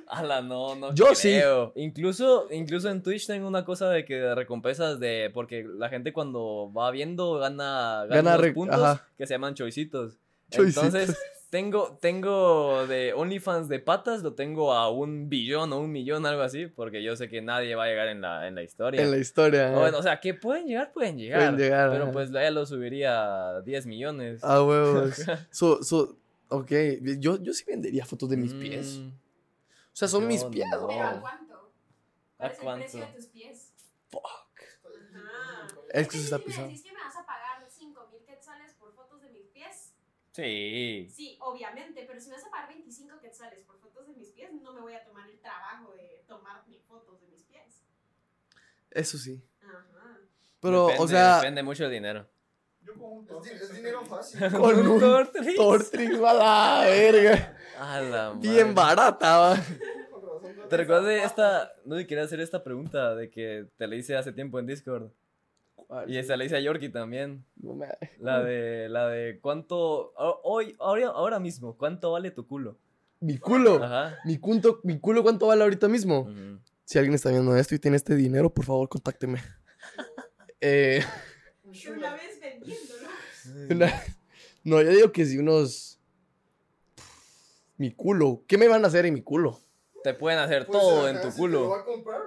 Ala, no, no Yo sí. Incluso, incluso en Twitch tengo una cosa de que de recompensas de... Porque la gente cuando va viendo gana, gana, Gana unos puntos ajá. que se llaman choicitos. Choicitos. Entonces, tengo, tengo de OnlyFans de patas, lo tengo a un billón o un millón, algo así, porque yo sé que nadie va a llegar en la, en la historia. En la historia. O bueno, o sea, que pueden llegar, pueden llegar. Pueden llegar, Pero ajá. pues ya lo subiría a 10 millones. Ah, huevos. So, so, ok, yo, yo sí vendería fotos de mis pies. Mm, O sea, son yo mis pies. no. Pero ¿a cuánto? ¿Cuál ¿A es el cuánto? precio de tus pies? Ajá. Es que se está pisando. decís que me vas a pagar 5 mil quetzales por fotos de mis pies, Sí. sí, obviamente, pero si me vas a pagar 25 quetzales por fotos de mis pies, no me voy a tomar el trabajo de tomar mis fotos de mis pies. Eso sí. Ajá. Pero, Depende- o sea, Depende mucho el dinero. Yo con un di- es dinero fácil. con un Tortrix. Tortrix a la verga. A la Bien barata, va. ¿Te recuerdas de esta? No sé, quería hacer esta pregunta de que te la hice hace tiempo en Discord. Y esa la hice a Yorkie también. No me- La de, la de cuánto, ho- hoy, ahora, ahora mismo, ¿cuánto vale tu culo? Mi culo. Ajá. Mi, culo. mi culo, ¿cuánto vale ahorita mismo? Si alguien está viendo esto y tiene este dinero, por favor, contácteme. Eh, una vez vendiéndolo. una- no, yo digo que si unos. Mi culo. ¿Qué me van a hacer en mi culo? Te pueden hacer Pues, todo en tu si te lo culo. va a comprar.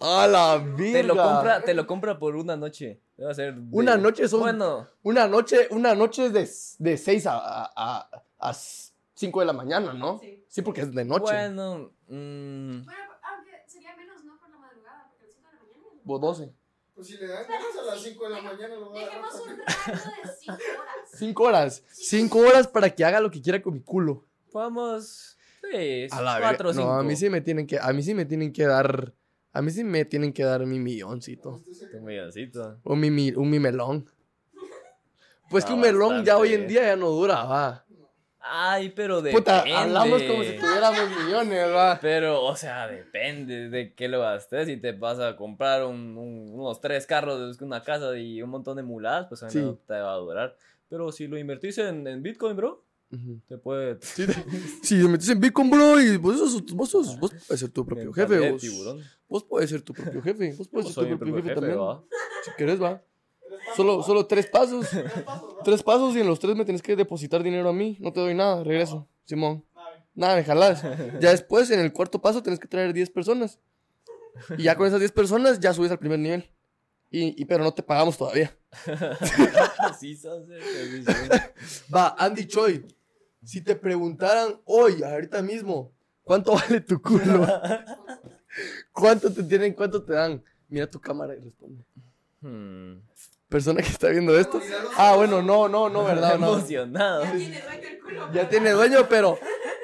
¡A la verga! Te lo compra, te lo compra por una noche. Debe ser de- Una noche son- Bueno, Una noche, una noche es de, de 6 a, a, a 5 de la mañana, ¿no? Sí. Sí, porque es de noche. bueno. mm, Bueno, aunque sería menos, ¿no? Por la madrugada, porque a las 5 de la mañana. es- Vos 12. Pues si le dan ganas a las 5 de la mañana, lo va a Dejemos un rango de 5 horas. 5 horas. 5 horas para que haga lo que quiera con mi culo. Vamos. Sí, A la cuatro o verga. cinco. No, a mí sí me tienen que, a mí sí me tienen que dar, a mí sí me tienen que dar mi milloncito. Tu milloncito. O mi, un mi melón. Pues que un melón ya bastante. hoy en día ya no dura, va. Ay, pero de. Puta, hablamos como si tuviéramos millones, va. Pero, o sea, depende de qué lo gastes. Si te vas a comprar un- un- unos tres carros, una casa y un montón de muladas, pues Sí. no te va a durar. Pero si lo invertís en, en Bitcoin, bro, Te puede. Sí, te- Si te metes en Bitcoin, bro, y vos, sos, vos, sos- vos puedes ser tu propio mentalidad jefe. Vos, tiburón. vos puedes ser tu propio jefe. Vos puedes ser tu propio jefe, jefe, también. ¿va? Si querés, va. Solo, solo tres pasos. tres pasos y en los tres me tenés que depositar dinero a mí. No te doy nada, regreso. Simón. Nada, me jalás. Ya después, en el cuarto paso, tenés que traer 10 personas. Y ya con esas 10 personas, ya subes al primer nivel. Y, y- pero no te pagamos todavía. Sí. Va, Andy Choi. Si te preguntaran hoy, ahorita mismo, ¿cuánto vale tu culo? ¿Cuánto te tienen? ¿Cuánto te dan? Mira tu cámara y responde. Hmm. Persona que está viendo esto. Ah, bueno, no, no, no, ¿verdad? No. Emocionado. Ya tiene dueño el culo. Ya tiene dueño, pero.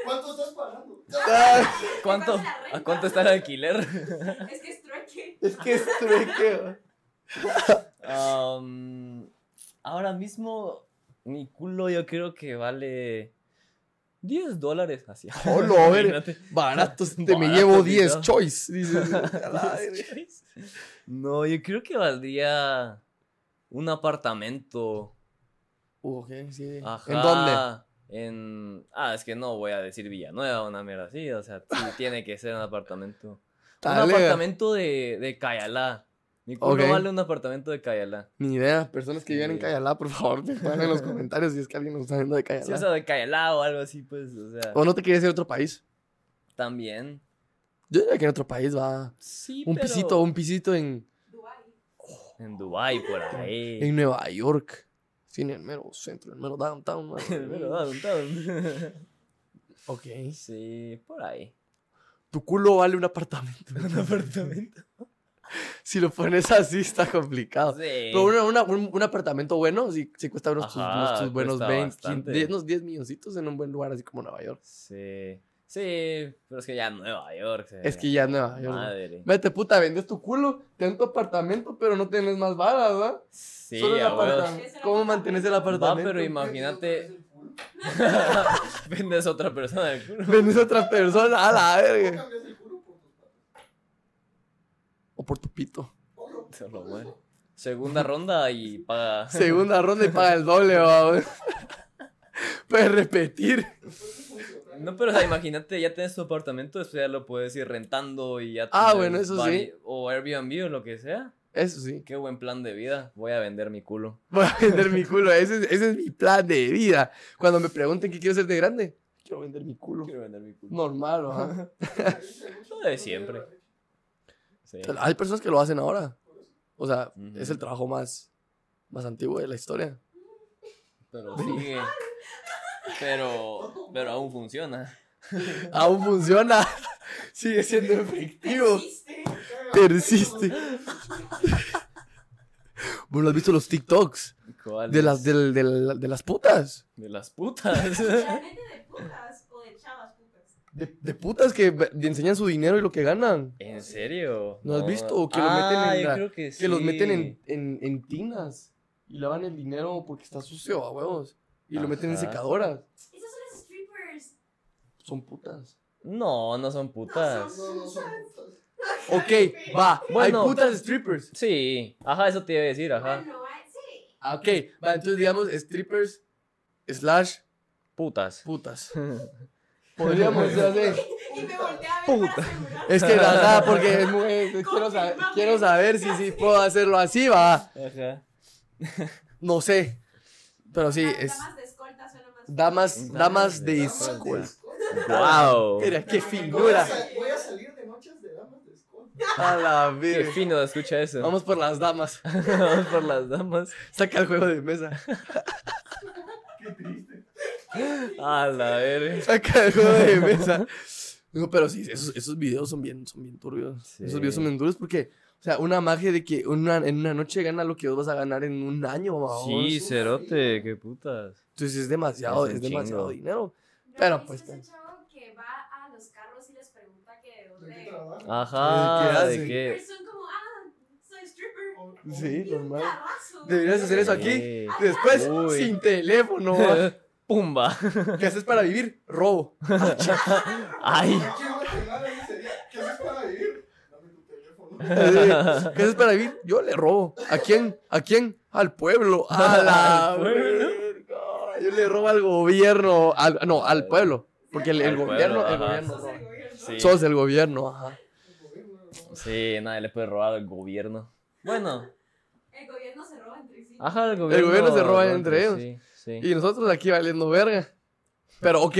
¿Cuánto estás pagando? ¿Cuánto. ¿A cuánto está el alquiler? Es que es trueque. es que es trueque. Um, ahora mismo, mi culo yo creo que vale 10 dólares. Así. Hola, a ver. Barato, te me llevo sí, 10 ¿no? choice. Dices. No, yo creo que valdría un apartamento. Uh, ok, sí. Ajá. ¿En dónde? En... Ah, es que no voy a decir Villanueva, una mierda así. O sea, sí tiene que ser un apartamento. Dale. Un apartamento de, de Cayalá. Mi culo vale un apartamento de Cayalá. Ni idea. Personas que Sí. viven en Cayalá, por favor, me pongan en los comentarios si es que alguien nos está viendo de Cayalá. Sí, o sea, de Cayalá o algo así, pues, o sea, o no te quieres ir a otro país. también. Yo diría que en otro país va. Sí, Un pero- pisito, un pisito en, Dubai. En Dubai por ahí. en Nueva York. Sí, en el mero centro, en el mero downtown. man. Pero, downtown. Ok. Sí, por ahí. Tu culo vale un apartamento. Un apartamento. si lo pones así, está complicado. Sí. Pero una- una- un, un apartamento bueno, sí, sí cuesta unos, tus- Ajá, unos buenos cuesta 20, bastante. 10, unos 10 milloncitos en un buen lugar, así como Nueva York. Sí. Sí, pero es que ya Nueva York. se- Es que ya Nueva York. Madre. Vete, puta, vendes tu culo, ten tu apartamento, pero no tienes más varas, ¿verdad? Sí, Solo el apartamento. ¿Cómo mantienes el Va, apartamento? pero imagínate, vendes a otra persona el culo. Vendes a otra persona, a la verga. cambias el culo por tus patas. O por tu pito. Segunda ronda y paga. Segunda ronda y paga el doble, va. Puedes repetir. No, pero o sea, imagínate, ya tienes tu apartamento, después ya lo puedes ir rentando y ya Ah, bueno, eso sí. O Airbnb o lo que sea. Eso sí. Qué buen plan de vida. Voy a vender mi culo. Voy a vender mi culo. Ese es, ese es mi plan de vida. Cuando me pregunten qué quiero ser de grande, quiero vender mi culo. Quiero vender mi culo. Normal, ¿va? Lo de siempre. Sí. Hay personas que lo hacen ahora. O sea, es el trabajo más, más antiguo de la historia. Pero sigue. Pero, pero aún funciona. Aún funciona. Sigue siendo efectivo. Persiste. Bueno, ¿has visto los TikToks? ¿Cuál De las, del- del- de las putas. De las putas. ¿Realmente de putas o de chavas putas? De, de putas que enseñan su dinero y lo que ganan. ¿En serio? ¿No has visto? O que lo Ah, meten en la- creo que, Que los meten en, en, en tinas. Y lavan el dinero porque está sucio, a huevos. Y lo meten en secadoras. Esas son las strippers. Son putas. No, no son putas. No, no son putas. Ok, va. Bueno. Hay putas strippers. Sí, ajá, eso te iba a decir, ajá. Bueno, ay, sí. Ah, Ok, va, entonces digamos strippers slash Putas. putas. Podríamos así. Y me volteé a ver Puta. para. Es que nada, porque es muy- quiero, saber, quiero saber si sí puedo hacerlo así, va. Ajá. No sé. Pero sí, Damas- es Damas de escolta suena más. damas, damas de escuela. Wow. Mira, qué figura. voy a salir de noches de damas de escolta. A la Qué verga. fino, escucha eso. Vamos por las damas. Vamos por las damas. Saca el juego de mesa. A la verga. Saca el juego de mesa. No, pero sí, esos, esos videos son bien, son bien turbios. Sí. Esos videos son bien turbios porque, o sea, una magia de que una, en una noche gana lo que vos vas a ganar en un año, babos. Sí, cerote, qué putas. Entonces es demasiado, Es es demasiado dinero. ¿No Pero, pues, ese chavo que va a los carros y les pregunta que de ¿De qué dónde. Ajá, ¿Qué ¿de qué? Son como, ah, soy stripper. O- o- Sí, normal. Deberías hacer eso aquí. Sí. Después, Uy. sin teléfono. Pumba. ¿Qué haces para vivir? Robo. Ay. ¿qué haces para vivir? Dame tu teléfono. ¿Qué haces para vivir? Yo le robo. ¿A quién? ¿A quién? Al pueblo. A la ¿Al pueblo? verga. Yo le robo al gobierno. Al- no, al pueblo. Porque el, el Al pueblo, gobierno, el gobierno Sos roba. el gobierno. Sí. Sos el gobierno, ajá. Sí, nadie le puede robar al gobierno. Bueno, El gobierno se roba entre sí. ajá, el gobierno. gobierno se roba entre ellos. Sí, sí. Y nosotros aquí valiendo verga. Pero, ok.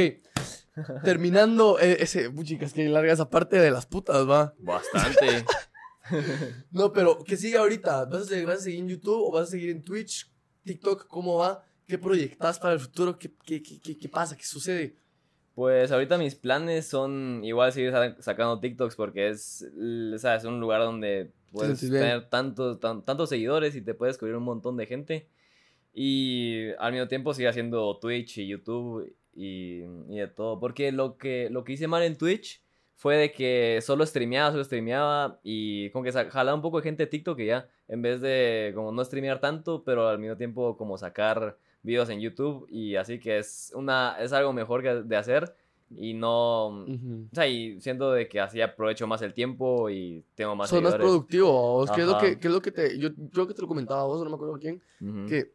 Terminando eh, ese. Chicas, que larga esa parte de las putas, va. Bastante. No, pero, ¿qué sigue ahorita? ¿Vas a, seguir, vas a seguir en YouTube o vas a seguir en Twitch? TikTok, ¿cómo va? ¿Qué proyectas para el futuro? ¿Qué, qué, qué, qué, qué pasa? ¿Qué sucede? Pues ahorita mis planes son igual seguir sa- sacando TikToks porque es, ¿sabes? un lugar donde puedes tener tantos, tan- tantos seguidores y te puedes cubrir un montón de gente. Y al mismo tiempo seguir haciendo Twitch y YouTube y, y de todo. Porque lo que, lo que hice mal en Twitch fue de que solo streameaba, solo streameaba y como que jalaba un poco de gente de TikTok y ya. En vez de como no streamear tanto, pero al mismo tiempo como sacar videos en YouTube y así que es una es algo mejor que de hacer y no Ujú. o sea, y siento de que así aprovecho más el tiempo y tengo más Sos más productivo. ¿Qué es, lo que, ¿Qué es lo que te.? Yo creo que te lo comentaba a vos, no me acuerdo quién. Que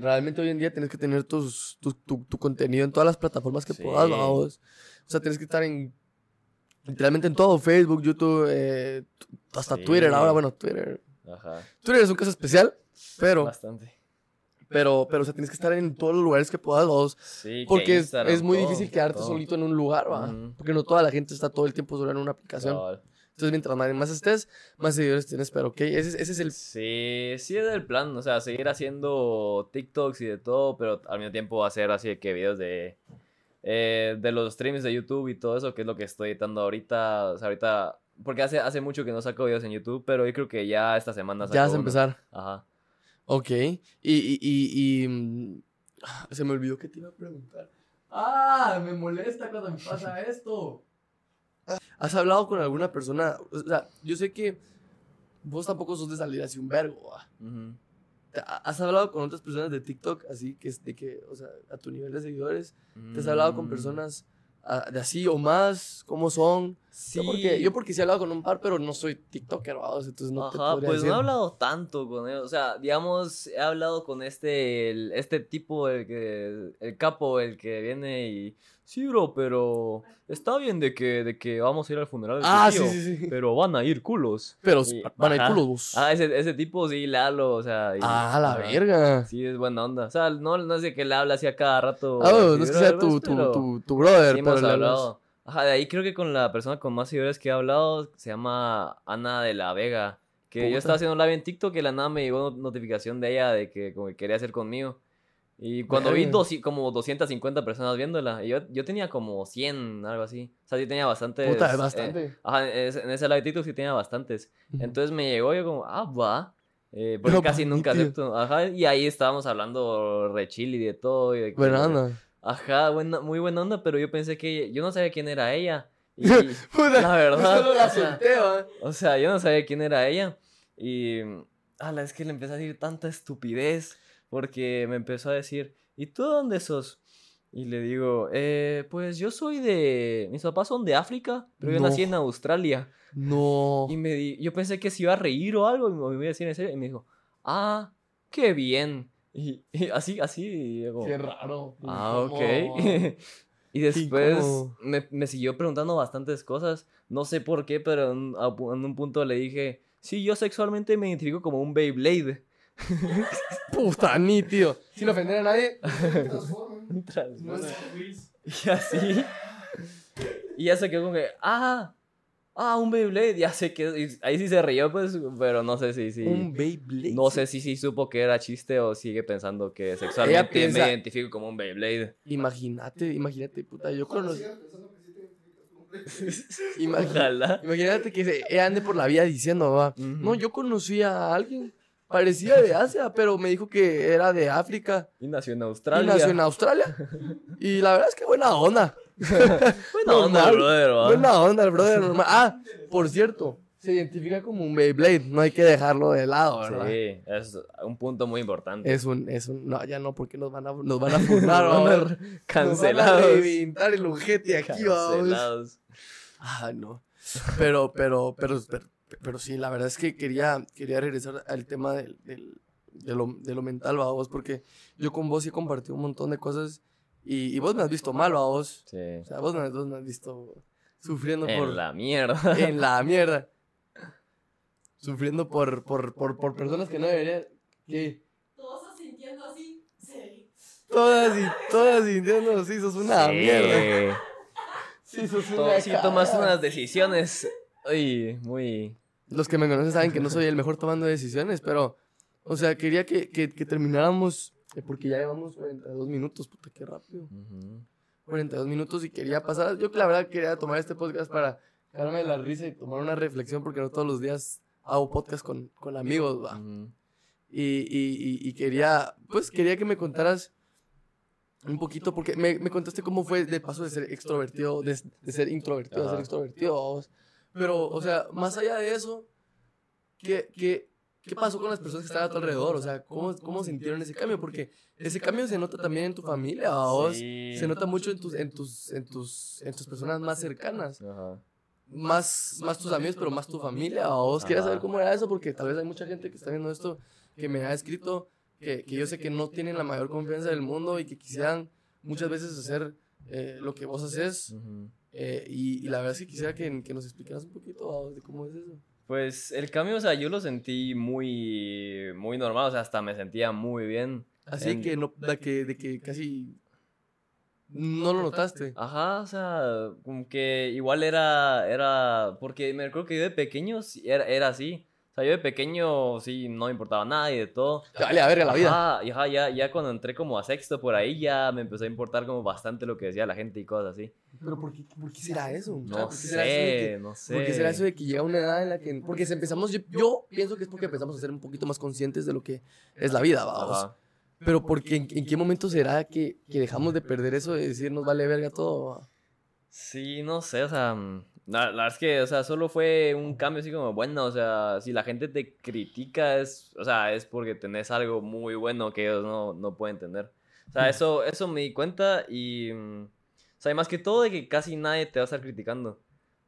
realmente hoy en día tienes que tener tus, tu, tu, tu contenido en todas las plataformas que Sí. puedas, vamos. O sea, tienes que estar en. Literalmente en todo: Facebook, YouTube, eh, hasta Sí. Twitter. Ahora, bueno, Twitter. Ajá. Twitter es un caso especial, pero. Bastante. Pero, pero, o sea, tienes que estar en todos los lugares que puedas, vamos. Sí, que Porque es, muy todo, difícil quedarte todo. solito en un lugar, va. Porque no toda la gente está todo el tiempo solo en una aplicación. Entonces, mientras más, estés, más seguidores tienes. Pero, ok, ese, es- ese es el. Sí, sí es el plan, o sea, seguir haciendo TikToks y de todo, pero al mismo tiempo hacer así de que videos de eh, de los streams de YouTube y todo eso, que es lo que estoy editando ahorita. O sea, ahorita. Porque hace, hace mucho que no saco videos en YouTube, pero yo creo que ya esta semana Ya vas a empezar. Ajá. Ok. Y, y, y, y, mm, Se me olvidó que te iba a preguntar. ¡Ah! Me molesta cuando me pasa esto. ¿Has hablado con alguna persona? O sea, yo sé que vos tampoco sos de salir así un vergo. ¿Has hablado con otras personas de TikTok así que, de que, o sea, a tu nivel de seguidores? ¿Te has hablado con mm. personas de así o más? ¿Cómo son? Sí. Yo porque, yo porque sí he hablado con un par, pero no soy TikToker, entonces no Ajá, pues no he hablado tanto con ellos. O sea, digamos, he hablado con este, este tipo, el, que, el capo, el que viene y Sí, bro, pero está bien de que, de que vamos a ir al funeral de ah, tío, sí, sí, sí. pero van a ir culos. Pero van a ir culos. Ah, ese, ese tipo sí le hablo, o sea. ah, la verga. Sí, es buena onda. O sea, no, no es de que le habla así a cada rato. Ah, no es que sea tu, tu, tu, tu, brother. Hemos hablado. Ajá, de ahí creo que con la persona con más seguidores que he hablado se llama Ana de la Vega. Que yo estaba haciendo live en TikTok y la nada me llegó notificación de ella de que como que quería hacer conmigo. Y cuando vi dos, como 250 personas viéndola, yo, yo tenía como 100, algo así. O sea, sí tenía bastantes. Puta, es bastante. Eh, ajá, en ese live TikTok sí tenía bastantes. Entonces me llegó yo como, ah, va. Eh, porque casi nunca acepto. Ajá, y ahí estábamos hablando re chill y de todo. Y de buena onda. Ajá, buena, muy buena onda, pero yo pensé que yo no sabía quién era ella. Y la verdad. la o, sea, o sea, yo no sabía quién era ella. Y. Ala, es que le empecé a decir tanta estupidez porque me empezó a decir, ¿y tú dónde sos? Y le digo, eh, pues yo soy de... Mis papás son de África, pero yo nací en Australia. No. Y me di... yo pensé que se iba a reír o algo, y me iba a decir en serio, y me dijo, ah, qué bien. Y, así, así, Qué raro. Ah, ok. y después me, me, siguió preguntando bastantes cosas. No sé por qué, pero en, en un punto le dije, sí, yo sexualmente me identifico como un Beyblade. Puta, tío Sin ofender a nadie. y así. Y ya se quedó como que, ah, ah, un Beyblade. Ya sé que. Ahí sí se rió, pues, pero no sé si. si un Beyblade. No sé si sí supo que era chiste o sigue pensando que sexualmente me identifico como un Beyblade. Imagínate, imagínate, puta. Yo conocí. imagínate, imagínate que se ande por la vida diciendo, va. No, yo conocí a alguien parecía de Asia, pero me dijo que era de África. Y nació en Australia. Y nació en Australia. Y la verdad es que buena onda. buena onda el brother, Buena onda el brother, normal. Ah, por cierto, se identifica como un Beyblade, no hay que dejarlo de lado, ¿verdad? Sí, es un punto muy importante. Es un, es un, no, ya no, porque nos van a, nos van a fundar, vamos. Cancelados. Nos van a el ojete aquí, Cancelados. Ah, no. Pero, pero, pero, pero pero sí, la verdad es que quería, quería regresar al tema del, del, de, lo, de, lo, mental, vos, porque yo con vos he compartido un montón de cosas y, y vos me has visto mal, vos. Sí. O sea, vos me, vos me has visto sufriendo en por... En la mierda. En la mierda. Sufriendo por, por, por, por personas que no deberían... ¿Qué? Todos sintiendo así, sí. Todas, y, todas sintiendo así, sos una mierda. Sí, sos una Si tomas unas decisiones... Uy, muy los que me conocen saben que no soy el mejor tomando decisiones, pero, o sea, quería que, que, termináramos, eh, porque ya llevamos 42 minutos, puta, qué rápido. 42 minutos y quería pasar, yo la verdad quería tomar este podcast para darme la risa y tomar una reflexión, porque no todos los días hago podcast con, con amigos, va. y, y, y, quería, pues quería que me contaras un poquito, porque me, me contaste cómo fue de paso de ser extrovertido, de, de ser introvertido, de ser extrovertido. Pero, o sea, más allá de eso, ¿qué, qué, qué pasó con las personas que estaban a tu alrededor? O sea, ¿cómo, ¿cómo sintieron ese cambio? Porque ese cambio se nota también en tu familia, vos. Se nota mucho en tus, en tus, en tus, en tus personas más cercanas. Más, más tus amigos, pero más tu familia. vos quieres saber cómo era eso? Porque tal vez hay mucha gente que está viendo esto que me ha escrito que, que yo sé que no tienen la mayor confianza del mundo y que quisieran muchas veces hacer eh, lo que vos haces. Eh, y, la verdad es que quisiera que, que nos explicaras un poquito de cómo es eso. Pues el cambio, o sea, yo lo sentí muy, muy normal, o sea, hasta me sentía muy bien. Así que, no, de que, de que casi no lo notaste. Ajá, o sea, como que igual era, era, porque me recuerdo que yo de pequeño era, era así. O sea, yo de pequeño sí no me importaba nada y de todo. Vale, a ver, la vida. Ajá, ya, ya cuando entré como a sexto por ahí ya me empezó a importar como bastante lo que decía la gente y cosas así. Pero ¿por qué, por qué será eso? No ¿Por qué sé, será eso de que- no sé. ¿Por qué será eso de que llega una edad en la que... Porque si empezamos, yo, yo pienso que es porque empezamos a ser un poquito más conscientes de lo que es la vida, vamos. Ajá. Pero porque en, en qué momento será que, que dejamos de perder eso de decir nos vale verga todo? va? Sí, no sé, o sea, mm, la, la verdad es que, o sea, solo fue un cambio así como, bueno, o sea, si la gente te critica es, o sea, es porque tenés algo muy bueno que ellos no, no pueden tener. O sea, eso, eso me di cuenta y, mm, sea, más que todo de que casi nadie te va a estar criticando.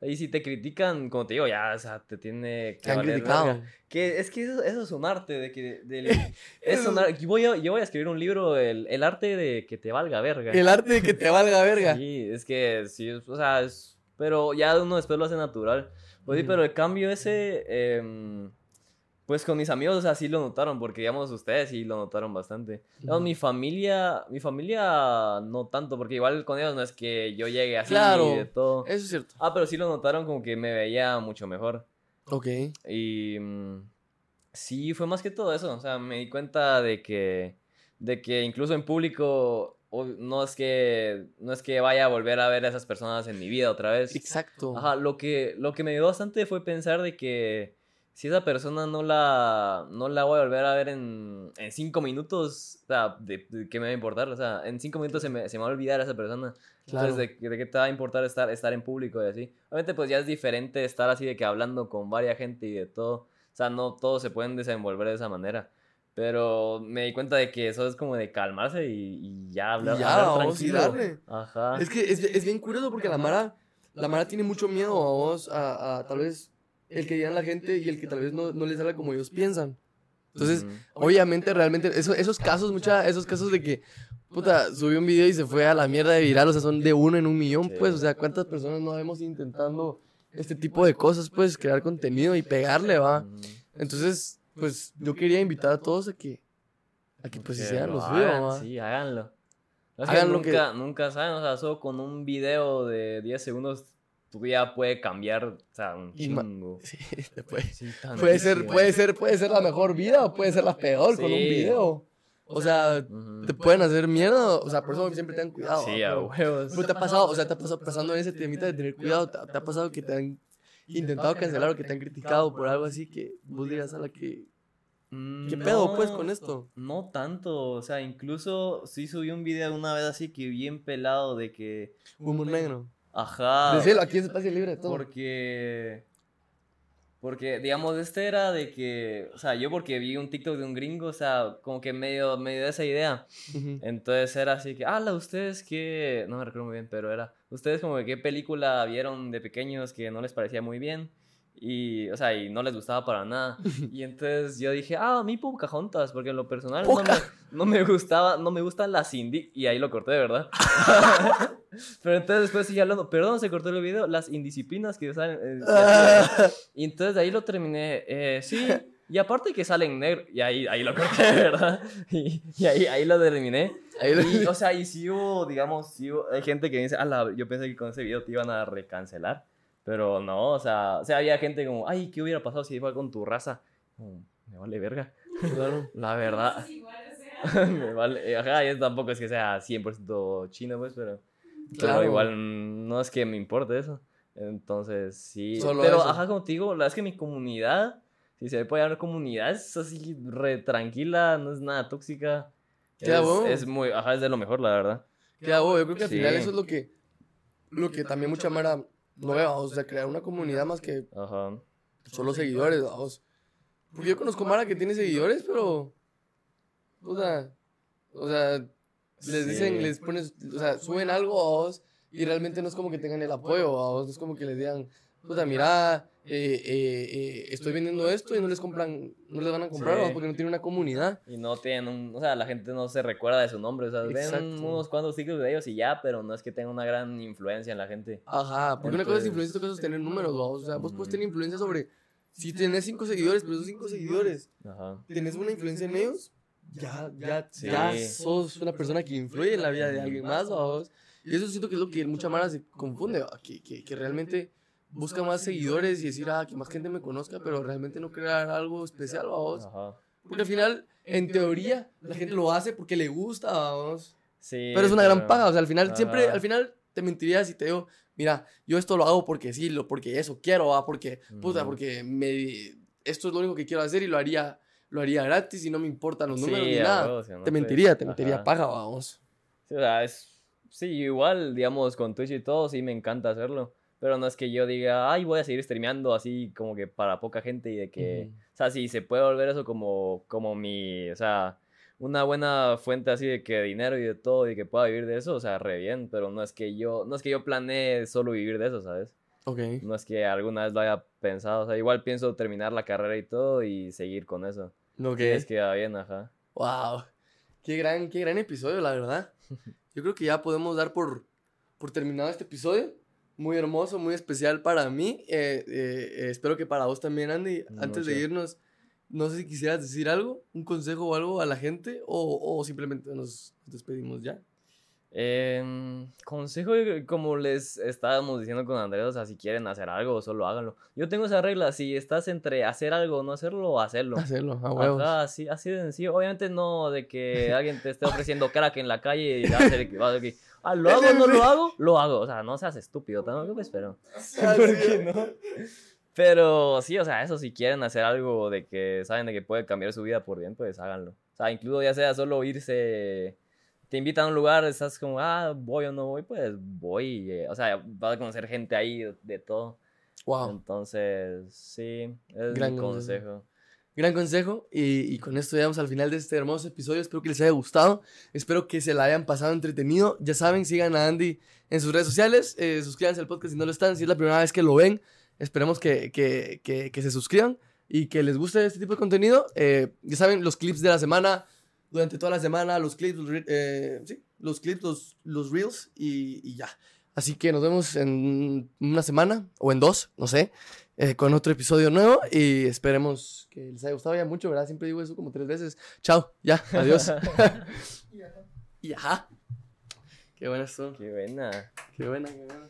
Y si te critican, como te digo, ya, o sea, te tiene que Te han valer criticado. Que es que eso, eso es un arte, de que, del- es un ar- yo voy a, yo voy a escribir un libro, el, el arte de que te valga verga. El arte de que te valga verga. Sí, es que sí, o sea, es, pero ya uno después lo hace natural. Pues sí, pero el cambio ese, em, pues con mis amigos, o sea, sí lo notaron, porque digamos ustedes sí lo notaron bastante. Ujú. mi familia, mi familia no tanto, porque igual con ellos no es que yo llegue así Claro. de todo. Eso es cierto. Ah, pero sí lo notaron como que me veía mucho mejor. Ok. Y mm, sí, fue más que todo eso. O sea, me di cuenta de que, de que incluso en público no es que, no es que vaya a volver a ver a esas personas en mi vida otra vez. Exacto. Ajá, lo que, lo que me ayudó bastante fue pensar de que si esa persona no la, no la voy a volver a ver en, en cinco minutos, o sea, de, de qué me va a importar? O sea, en cinco minutos se me, se me va a olvidar esa persona. Claro. Entonces, ¿de, de qué te va a importar estar, estar en público y así? Obviamente, pues ya es diferente estar así de que hablando con varias gente y de todo. O sea, no todos se pueden desenvolver de esa manera. Pero me di cuenta de que eso es como de calmarse y, y ya hablar, Y ya, hablar tranquilo. darle. Ajá. Es que es, es bien curioso porque la Mara, la Mara tiene mucho miedo a vos, a, a tal vez el que digan la gente y el que tal vez no, no les salga como ellos piensan. Entonces, Ujú. obviamente, realmente, eso- esos casos, mucha, esos casos de que, puta, subió un video y se fue a la mierda de viral, o sea, son de uno en un millón, pues, o sea, ¿cuántas personas no vemos intentando este tipo de cosas, pues, crear contenido y pegarle, va? Entonces, pues, yo quería invitar a todos a que, a que pues, Que hicieran lo hagan, va. Sí, háganlo. Es Hagan que nunca, nunca saben, o sea, solo con un video de 10 segundos tu vida puede cambiar, o sea, un chingo. Sí, te puede- Sí, Puede ser, puede ser, puede ser la mejor vida o puede ser la peor con un Sí. video. O sea, te pueden hacer mierda, o sea, por eso siempre tengan cuidado. Sí, a huevos. pero te ha pasado, o sea, te ha pasado pasando en ese temita de tener cuidado, te, te ha pasado que te han intentado cancelar o que te han criticado por algo así que vos digas a la que Mm, ¿Qué pedo, pues, con esto? No tanto, o sea, incluso sí subí un video una vez así que bien pelado de que, humor negro. Ajá, Decirlo, aquí es espacio libre de todo. porque, porque, digamos, este era de que, o sea, yo porque vi un TikTok de un gringo, o sea, como que medio, medio de esa idea, entonces era así que, ah, ustedes qué, no me recuerdo muy bien, pero era, ustedes como que qué película vieron de pequeños que no les parecía muy bien. Y, o sea, y no les gustaba para nada. Y entonces yo dije, ah, a mí Pocahontas, porque en lo personal no me, no me gustaba, no me gustan las indie. Y ahí lo corté, ¿verdad? Pero entonces después sigue hablando, perdón, se cortó el video, las indisciplinas que salen. eh, y Ah, entonces de ahí lo terminé, eh, sí, y aparte que salen negro, y ahí, ahí lo corté, ¿verdad? Y, y ahí, ahí lo terminé. ahí lo- Y, o sea, y si hubo, digamos, si hubo, hay gente que dice, ala, yo pensé que con ese video te iban a recancelar, pero no, o sea, o sea, había gente como, ay, ¿qué hubiera pasado si fue con tu raza? Como, me vale verga, claro. la verdad, Es igual, o sea. me vale, ajá, y tampoco es que sea 100% chino, pues, pero, Claro. pero igual no es que me importe eso, entonces, sí, Solo pero, eso. ajá, como te digo, la verdad es que mi comunidad, si se puede llamar comunidad, es así, re tranquila, no es nada tóxica. Qué Es, bueno. es muy, ajá, es de lo mejor, la verdad. ¿Qué hago? Yo creo que al Sí. final eso es lo que, lo que también mucha mara no vamos, o sea, crear una comunidad más que Ajá. solo seguidores, vamos. Porque yo conozco Mara que tiene seguidores, pero. O sea. O sea. Les dicen, Sí. les pones. O sea, suben algo a vos y realmente no es como que tengan el apoyo a vos. No es como que les digan, puta, mira, eh, eh, eh, estoy vendiendo esto y no les compran. No les van a comprar Sí. porque no tienen una comunidad. Y no tienen un, o sea, la gente no se recuerda de su nombre, o sea, ven unos cuantos TikToks de ellos y ya, pero no es que tenga una gran influencia en la gente. Ajá, porque una cosa es Entonces- influencia, otra cosa es tener números, vamos. O sea, vos puedes Ujú. tener influencia sobre. Si tenés cinco seguidores, pero esos cinco seguidores Ajá. tenés una influencia en ellos, ya, ya, Sí. ya sos una persona que influye en la vida de alguien más, vamos. Y eso siento que es lo que mucha mara se confunde, que, que, que realmente busca más seguidores y decir, ah, que más gente me conozca, pero realmente no crear algo especial, vamos. Ajá. Porque al final, en teoría, la gente lo hace porque le gusta, vamos. Sí. Pero es una gran paga, o sea, al final, siempre, al final te mentiría si te digo, mira, yo esto lo hago porque sí, lo, porque eso quiero, ¿va? porque, puta, porque me, esto es lo único que quiero hacer y lo haría, lo haría gratis y no me importan los números ni nada. te mentiría, te mentiría paga, vamos. Sí, o sea, es, sí, igual, digamos, con Twitch y todo, sí me encanta hacerlo. Pero no es que yo diga, ay, voy a seguir streameando así como que para poca gente y de que, o sea, si se puede volver eso como, como mi, o sea, una buena fuente así de que dinero y de todo y que pueda vivir de eso, o sea, re bien, pero no es que yo, no es que yo planee solo vivir de eso, ¿sabes? Ok. No es que alguna vez lo haya pensado, o sea, igual pienso terminar la carrera y todo y seguir con eso. Ok. Es que va bien, ajá. Wow. Qué gran, qué gran episodio, la verdad. Yo creo que ya podemos dar por, por terminado este episodio muy hermoso, muy especial para mí. Eh, eh, espero que para vos también, Andy. Antes de irnos, no sé si quisieras decir algo, un consejo o algo a la gente o, o simplemente nos despedimos ya. Eh, consejo, como les estábamos diciendo con Andrés, o sea, si quieren hacer algo, solo háganlo. Yo tengo esa regla, si estás entre hacer algo o no hacerlo, hacerlo. Hacerlo, a huevos. así, así de sencillo. Obviamente no de que alguien te esté ofreciendo crack en la calle y hacer, ah, lo hago o no lo hago, lo hago. O sea, no seas estúpido, tampoco me espero. ¿Por qué no? Pero sí, o sea, eso si quieren hacer algo de que saben de que puede cambiar su vida por bien, pues háganlo. O sea, incluso ya sea solo irse te invitan a un lugar, estás como, ah, voy o no voy, pues voy. Eh, o sea, vas a conocer gente ahí de, todo. Wow. Entonces, sí, es Gran mi consejo. Gran consejo. Y, y, con esto llegamos al final de este hermoso episodio. Espero que les haya gustado. Espero que se la hayan pasado entretenido. Ya saben, sigan a Andy en sus redes sociales. Eh, suscríbanse al podcast si no lo están. Si es la primera vez que lo ven, esperemos que, que, que, que se suscriban y que les guste este tipo de contenido. Eh, ya saben, los clips de la semana durante toda la semana, los clips, los, eh, sí, los clips, los, los reels y, y, ya. Así que nos vemos en una semana o en dos, no sé, eh, con otro episodio nuevo y esperemos que les haya gustado ya mucho, ¿verdad? Siempre digo eso como tres veces. Chao, ya, adiós. y ajá. Qué buena esto. Qué buena. Qué buena, qué buena.